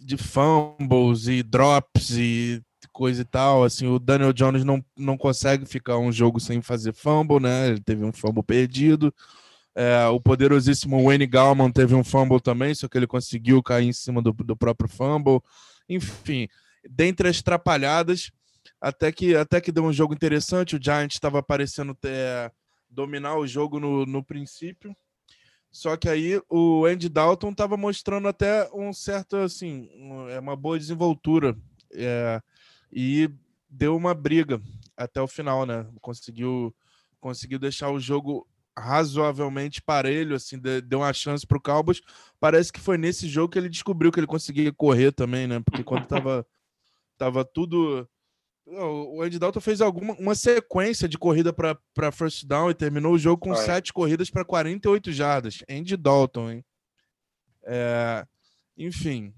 de fumbles e drops e coisa e tal. Assim, o Daniel Jones não, não consegue ficar um jogo sem fazer fumble, né? Ele teve um fumble perdido. É, o poderosíssimo Wayne Gallman teve um fumble também, só que ele conseguiu cair em cima do, do próprio fumble. Enfim, dentre as trapalhadas, até que, até que deu um jogo interessante. O Giants estava parecendo ter, dominar o jogo no, no princípio. Só que aí o Andy Dalton estava mostrando até um certo, assim, é uma boa desenvoltura. É, e deu uma briga até o final, né? Conseguiu, conseguiu deixar o jogo razoavelmente parelho, assim, deu uma chance para o Cowboys. Parece que foi nesse jogo que ele descobriu que ele conseguia correr também, né? Porque quando tava, (laughs) tava tudo. O Andy Dalton fez alguma uma sequência de corrida para first down e terminou o jogo com sete corridas para 48 jardas. Andy Dalton, hein? É, enfim,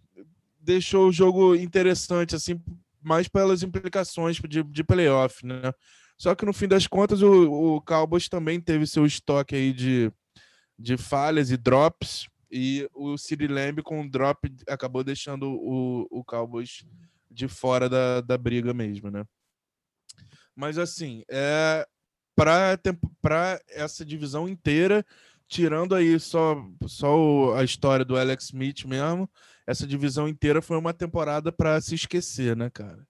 deixou o jogo interessante, assim, mais pelas implicações de, de playoff, né? Só que no fim das contas, o, o Cowboys também teve seu estoque aí de, de falhas e drops, e o City Lamb com o drop acabou deixando o, o Cowboys de fora da, da briga mesmo, né? Mas assim, é para essa divisão inteira, tirando aí só, só a história do Alex Smith mesmo, essa divisão inteira foi uma temporada para se esquecer, né, cara?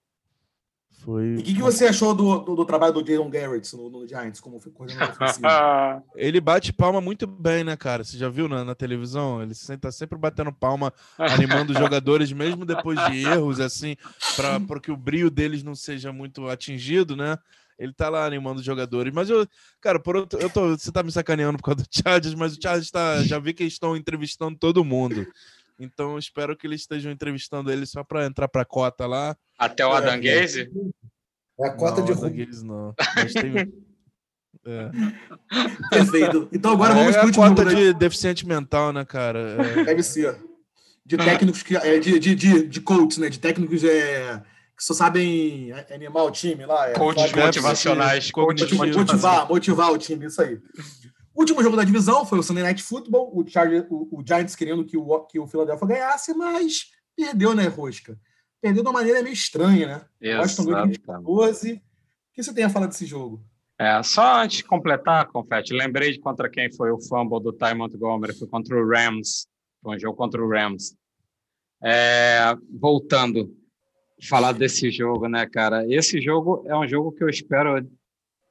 Foi... E o que, que, você achou do, do, do, trabalho do Jason Garrett no, no Giants como coordenador ofensivo? (laughs) Ele bate palma muito bem, né, cara? Você já viu na, na televisão? Ele está sempre batendo palma, animando os jogadores, mesmo depois de erros, assim, para que o brilho deles não seja muito atingido, né? Ele tá lá animando os jogadores. Mas eu, cara, por outro, eu tô, você tá me sacaneando por causa do Chargers, mas o Chargers tá, já vi que eles estão entrevistando todo mundo. Então espero que eles estejam entrevistando ele só para entrar para a cota lá. Até o Adam Gaze? É a cota não, de Adam Gaze não. Mas tem... (laughs) É. Perfeito. Então agora vamos é para o último cota de deficiente mental, né, cara? É... Deve ser. De técnicos que. É, de, de, de, de coaches, né? De técnicos é, que só sabem animar o time lá. É, coaches motivacionais. Motivar, motivar o time, isso aí. O último jogo da divisão foi o Sunday Night Football, o, Charger, o, o Giants querendo que o, que o Philadelphia ganhasse, mas perdeu, né, Rosca? Perdeu de uma maneira meio estranha, né? Exato, Washington ganhou 14. O que você tem a falar desse jogo? É, só antes de completar, Confete, lembrei de contra quem foi o fumble do Ty Montgomery, foi contra o Rams, foi um jogo contra o Rams. É, voltando, falar desse jogo, né, cara? Esse jogo é um jogo que eu espero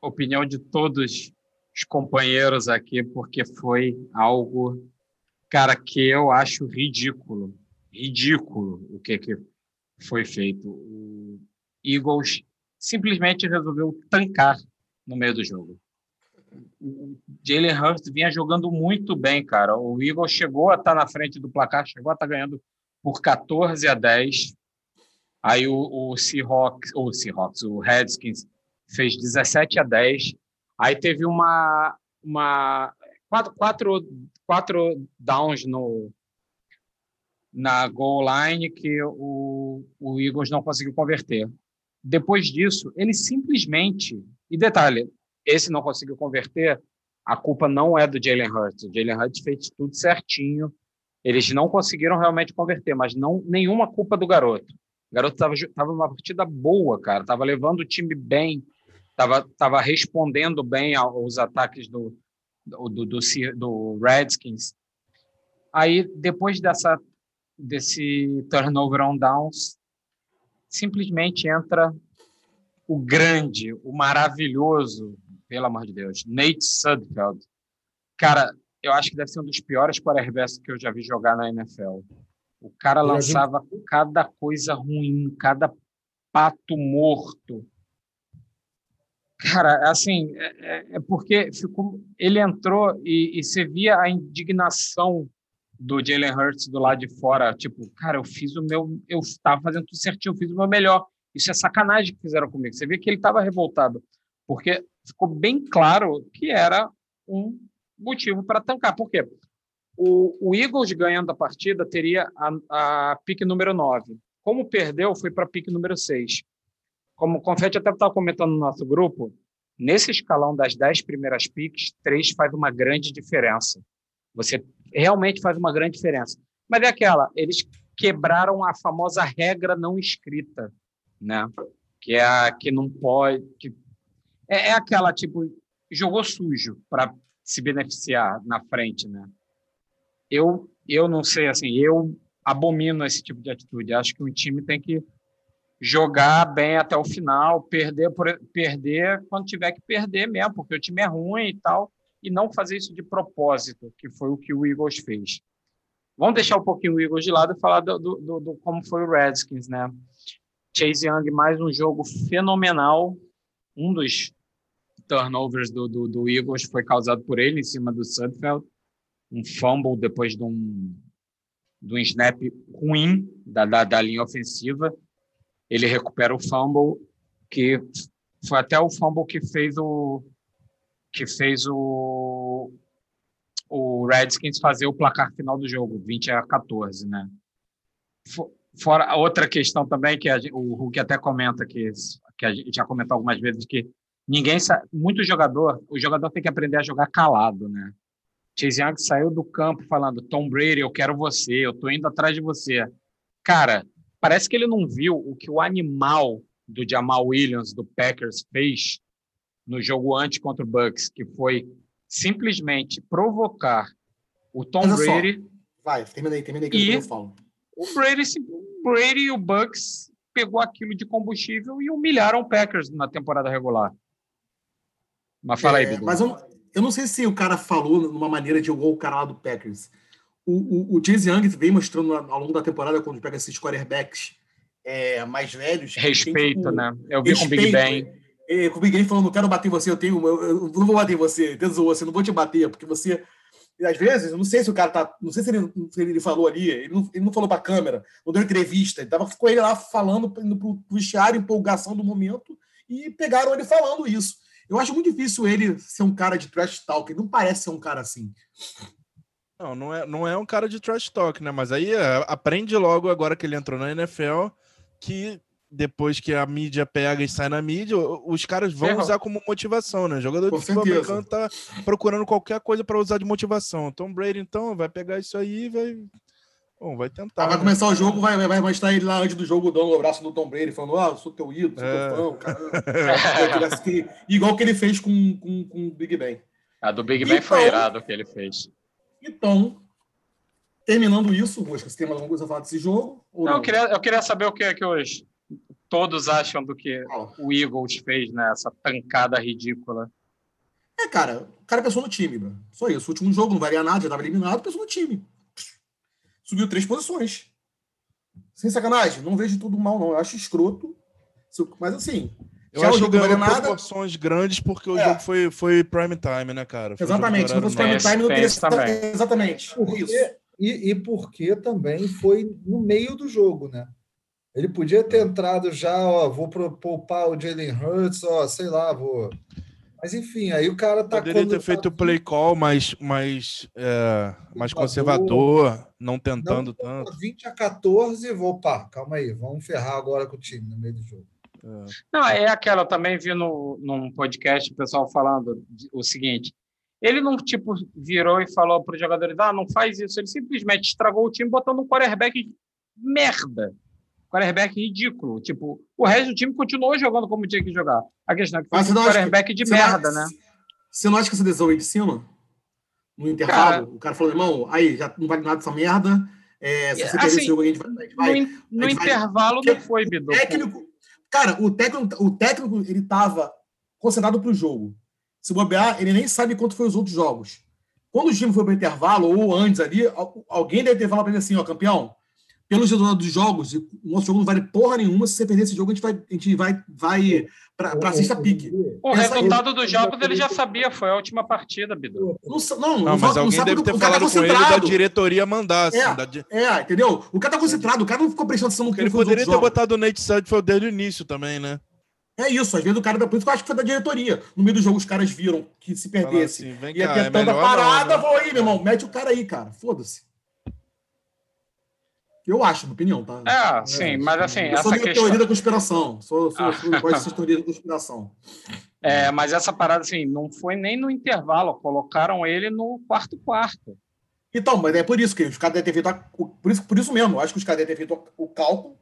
opinião de todos os companheiros aqui, porque foi algo, cara, que eu acho ridículo. Ridículo o que, que foi feito. O Eagles simplesmente resolveu tancar no meio do jogo. O Jalen Hurts vinha jogando muito bem, cara. O Eagles chegou a estar na frente do placar, chegou a estar ganhando por 14 a 10. Aí o, o Seahawks, o Seahawks, o Redskins fez 17 a 10 Aí teve uma, uma quatro, quatro, quatro downs no, na goal line que o, o Eagles não conseguiu converter. Depois disso, ele simplesmente. E detalhe, esse não conseguiu converter, a culpa não é do Jalen Hurts. O Jalen Hurts fez tudo certinho. Eles não conseguiram realmente converter, mas não nenhuma culpa do garoto. O garoto estava numa partida boa, cara. Estava levando o time bem estava tava respondendo bem aos ataques do, do, do, do, Redskins. Aí, depois dessa, desse turnover on downs, simplesmente entra o grande, o maravilhoso, pelo amor de Deus, Nate Sudfeld. Cara, eu acho que deve ser um dos piores quarterbacks que eu já vi jogar na NFL. O cara lançava cada coisa ruim, cada pato morto. Cara, assim, é, é, é porque ficou, ele entrou e, e você via a indignação do Jalen Hurts do lado de fora, tipo, cara, eu fiz o meu, eu estava fazendo tudo certinho, eu fiz o meu melhor. Isso é sacanagem que fizeram comigo. Você vê que ele estava revoltado, porque ficou bem claro que era um motivo para tancar. Por quê? O, o Eagles ganhando a partida teria a, a pique número 9. Como perdeu, foi para a pique número 6 como o Confete até estava comentando no nosso grupo, nesse escalão das dez primeiras picks, três faz uma grande diferença. Você realmente faz uma grande diferença. Mas é aquela, eles quebraram a famosa regra não escrita. né? Que é a que não pode. Que é, é aquela tipo jogou sujo para se beneficiar na frente, né? Eu eu não sei assim, eu abomino esse tipo de atitude. Acho que um time tem que jogar bem até o final, perder por, perder quando tiver que perder mesmo, porque o time é ruim e tal, e não fazer isso de propósito, que foi o que o Eagles fez. Vamos deixar um pouquinho o Eagles de lado e falar do, do, do como foi o Redskins, né? Chase Young, mais um jogo fenomenal. Um dos turnovers do, do, do Eagles foi causado por ele em cima do Sudfeld. Um fumble depois de um, de um snap ruim da, da, da linha ofensiva. Ele recupera o fumble, que foi até o fumble que fez o que fez o o Redskins fazer o placar final do jogo, 20 a 14, né? Fora outra questão também que a, o Hulk até comenta que que a gente já comentou algumas vezes que ninguém muito jogador, o jogador tem que aprender a jogar calado, né? Chase Young saiu do campo falando: "Tom Brady, eu quero você, eu tô indo atrás de você". Cara, parece que ele não viu o que o animal do Jamal Williams do Packers fez no jogo antes contra o Bucks, que foi simplesmente provocar o Tom Mas Brady. Vai, termina aí, termina aí que e eu falo. O Brady, o Brady e o Bucks pegou aquilo de combustível e humilharam o Packers na temporada regular. Mas fala aí, é, Mas eu, eu não sei se o cara falou numa maneira de jogar o cara lá do Packers. O, o, o Chase Young vem mostrando ao longo da temporada, quando pega esses quarterbacks é, mais velhos. Respeito, tem, tipo, né? Eu vi respeito, com o Big Ben com o Big Ben falando, não quero bater em você, eu tenho, eu não vou bater em você, Deus você, não vou te bater, porque você. E às vezes, eu não sei se o cara tá. Não sei se ele, se ele falou ali, ele não, ele não falou pra câmera, não deu entrevista, ele tava, ficou ele lá falando, indo pro vestiário, empolgação do momento, e pegaram ele falando isso. Eu acho muito difícil ele ser um cara de trash talk, ele não parece ser um cara assim. Não, não é, não é um cara de trash talk, né? Mas aí é, aprende logo agora que ele entrou na NFL que depois que a mídia pega e sai na mídia, os caras vão usar como motivação, né? O jogador Com de futebol americano tá procurando qualquer coisa para usar de motivação. Tom Brady, então, vai pegar isso aí e vai. Bom, vai tentar. Ah, vai né? começar o jogo, vai, vai, vai estar ele lá antes do jogo, dando o abraço do Tom Brady, falando: Ah, eu sou teu ídolo, sou é. teu fã, caramba. (laughs) Igual que ele fez com, com, com o Big Ben. A do Big Ben então, foi irado que ele fez. Então, terminando isso, Rosca, você tem mais alguma coisa a falar desse jogo? Não, não, Eu, queria, eu queria saber o que é que hoje todos acham do que o Eagles fez, né? Essa tancada ridícula. É, cara, o cara pensou no time, bro. Só isso. O último jogo não valia nada, já estava eliminado, pensou no time. Subiu três posições. Sem sacanagem, não vejo tudo mal, não. Eu acho escroto. Mas assim. Eu acho que ganhou nada... proporções grandes porque o é. jogo foi, foi prime time, né, cara? Foi exatamente. Se não fosse prime time, não teria. Exatamente. Porque, isso. E, e porque também foi no meio do jogo, né? Ele podia ter entrado já, ó, vou poupar o Jalen Hurts, ó, sei lá, vou. Mas enfim, aí o cara tá. Poderia ter feito o play call mais, mais, é, mais conservador, não tentando não, tanto. 20 a 14, vou, pá, calma aí, vamos ferrar agora com o time no meio do jogo. É. Não, é aquela, eu também vi no, num podcast o pessoal falando o seguinte: ele não tipo virou e falou para os jogadores, ah, não faz isso, ele simplesmente estragou o time botando um quarterback merda quarterback ridículo. Tipo, o resto do time continuou jogando como tinha que jogar. A questão é que foi um quarterback de merda, não, né? Você não acha que essa decisão aí de cima? No intervalo? Cara, o cara falou, irmão, aí, já não vale nada essa merda. É, se você assim, esse jogo, a gente vai. A gente vai no, no intervalo vai... não foi, Bidu. Técnico, cara, o técnico, o técnico ele tava concentrado pro jogo. Se bobear, ele nem sabe quanto foi os outros jogos. Quando o time foi para o intervalo, ou antes ali, alguém deve ter falado para ele assim, ó, campeão, pelos resultados dos jogos, o nosso jogo não vale porra nenhuma. Se você perder esse jogo, a gente vai, a gente vai, vai para a sexta pique. O resultado dos jogos ele já sabia, foi a última partida, Bidu. Não, não, não, mas não alguém deve ter falado tá com ele da diretoria mandar. Assim, é, da... é, entendeu? O cara tá concentrado, o cara não ficou prestando atenção no que ele poderia ter jogos. botado o Nate Sudfeld desde o início também, né? É isso, às vezes o cara, isso que eu acho que foi da diretoria. No meio do jogo, os caras viram que se perdesse. Assim, ia ter é tanta parada, não, né? vou aí, meu irmão. Mete o cara aí, cara. Foda-se. Eu acho, minha opinião, tá? É, sim, mas assim. Eu sou essa questão... teoria da conspiração. Sou, sou, ah. sou gosto de teoria da conspiração. (laughs) É, mas essa parada, assim, não foi nem no intervalo, colocaram ele no quarto quarto. Então, mas é por isso que os caras devem ter feito. A, por, isso, por isso mesmo, acho que os caras devem ter feito o cálculo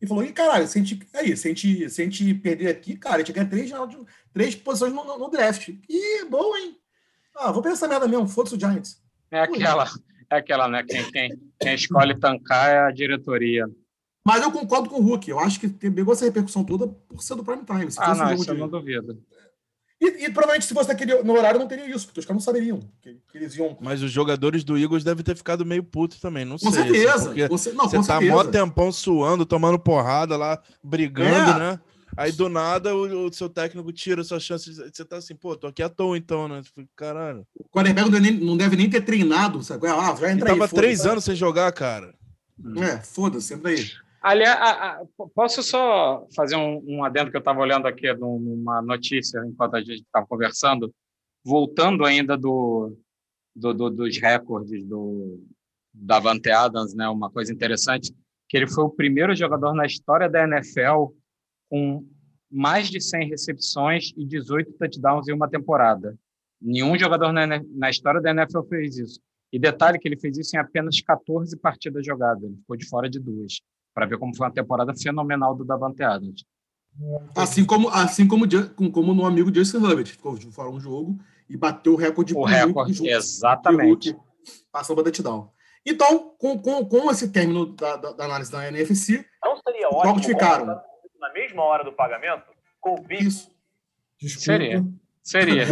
e falou: Ih, caralho, se a gente, aí, se a gente, se a gente perder aqui, cara, a gente ganha três, três posições no, no, draft. Ih, bom, hein? Ah, vou pensar merda mesmo, foda-se o Giants. É aquela, é aquela, né? Quem, quem, quem escolhe tancar é a diretoria. Mas eu concordo com o Hulk. Eu acho que pegou essa repercussão toda por ser do prime time. Se ah, não, um isso de... eu não duvido. E, e, provavelmente se fosse naquele, no horário não teria isso, porque os caras não saberiam que, que, eles iam. Mas os jogadores do Eagles devem ter ficado meio putos também, não com sei. Certeza, assim, você, não, você tá certeza. mó tempão suando, tomando porrada lá, brigando, é. né? Aí do nada o, o, seu técnico tira sua chance. Você tá assim, pô, tô aqui à toa então, né? Caralho. O quarterback não, não deve nem ter treinado, sabe? Ah, vai entrar tava três anos sem jogar, cara. É, foda-se, entra aí. Aliás, posso só fazer um, um adendo que eu estava olhando aqui numa notícia enquanto a gente estava conversando, voltando ainda do, do, do, dos recordes do Davante Adams, né? Uma coisa interessante que ele foi o primeiro jogador na história da NFL com mais de 100 recepções e 18 touchdowns em uma temporada. Nenhum jogador na, na história da NFL fez isso. E detalhe que ele fez isso em apenas 14 partidas jogadas. Ele ficou de fora de duas para ver como foi uma temporada fenomenal do Davante Adams. Assim como, assim como, como no amigo Justin Herbert, ficou de fora um jogo e bateu o recorde o recorde, jogo, exatamente. Passou para touchdown. Então, com, com, com esse término da, da, da análise da NFC, não seria ótimo jogos ficaram. Na mesma hora do pagamento? Com o Isso. Desculpa. Seria. Seria.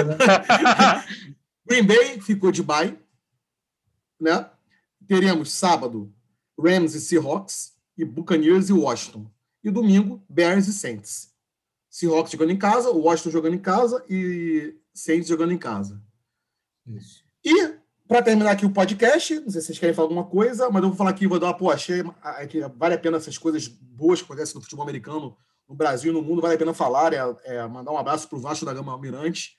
(laughs) Green Bay ficou de bye. Né? Teremos sábado Rams e Seahawks e Buccaneers e Washington. E domingo, Bears e Saints. Seahawks jogando em casa, Washington jogando em casa e Saints jogando em casa. Isso. E, para terminar aqui o podcast, não sei se vocês querem falar alguma coisa, mas eu vou falar aqui, vou dar uma, pô, achei que vale a pena essas coisas boas que acontecem no futebol americano, no Brasil no mundo, vale a pena falar, é, é mandar um abraço para o Vasco da Gama Almirante,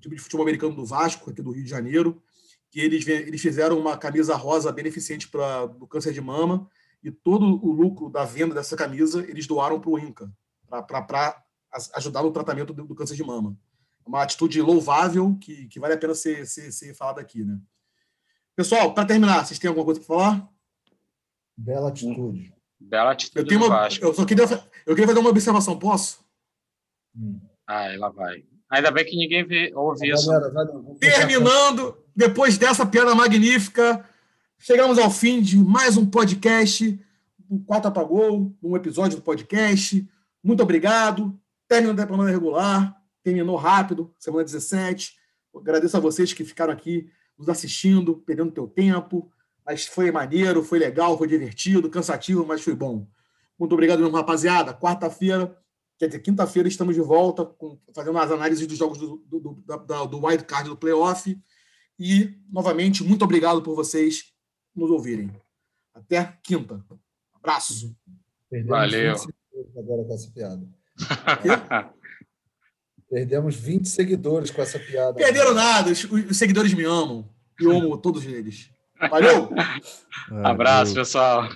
time de futebol americano do Vasco, aqui do Rio de Janeiro, que eles, eles fizeram uma camisa rosa beneficente para o câncer de mama, e todo o lucro da venda dessa camisa eles doaram para o INCA, para ajudar no tratamento do, do, câncer de mama. Uma atitude louvável que, que vale a pena ser, ser, ser falada aqui. Né? Pessoal, para terminar, vocês têm alguma coisa para falar? Bela atitude. Bela atitude. Eu, tenho uma, eu só queria, eu queria fazer uma observação, posso? Hum. Ah, ela vai. Ainda bem que ninguém vê, ouve isso. Terminando, depois dessa piada magnífica, Chegamos ao fim de mais um podcast do Quatro Apagou, um episódio do podcast. Muito obrigado. Terminou a temporada regular, terminou rápido, semana 17. agradeço a vocês que ficaram aqui nos assistindo, perdendo teu tempo. Mas foi maneiro, foi legal, foi divertido, cansativo, mas foi bom. Muito obrigado mesmo, rapaziada. Quarta-feira, quer dizer, quinta-feira, estamos de volta com, fazendo as análises dos jogos do, do, do, do wild card do playoff. E, novamente, muito obrigado por vocês nos ouvirem. Até quinta. Abraço. Perdemos Valeu. agora com essa piada. (laughs) Perdemos 20 seguidores com essa piada. Perderam nada, os, os seguidores me amam. Eu amo todos eles. Valeu! (laughs) Abraço, pessoal.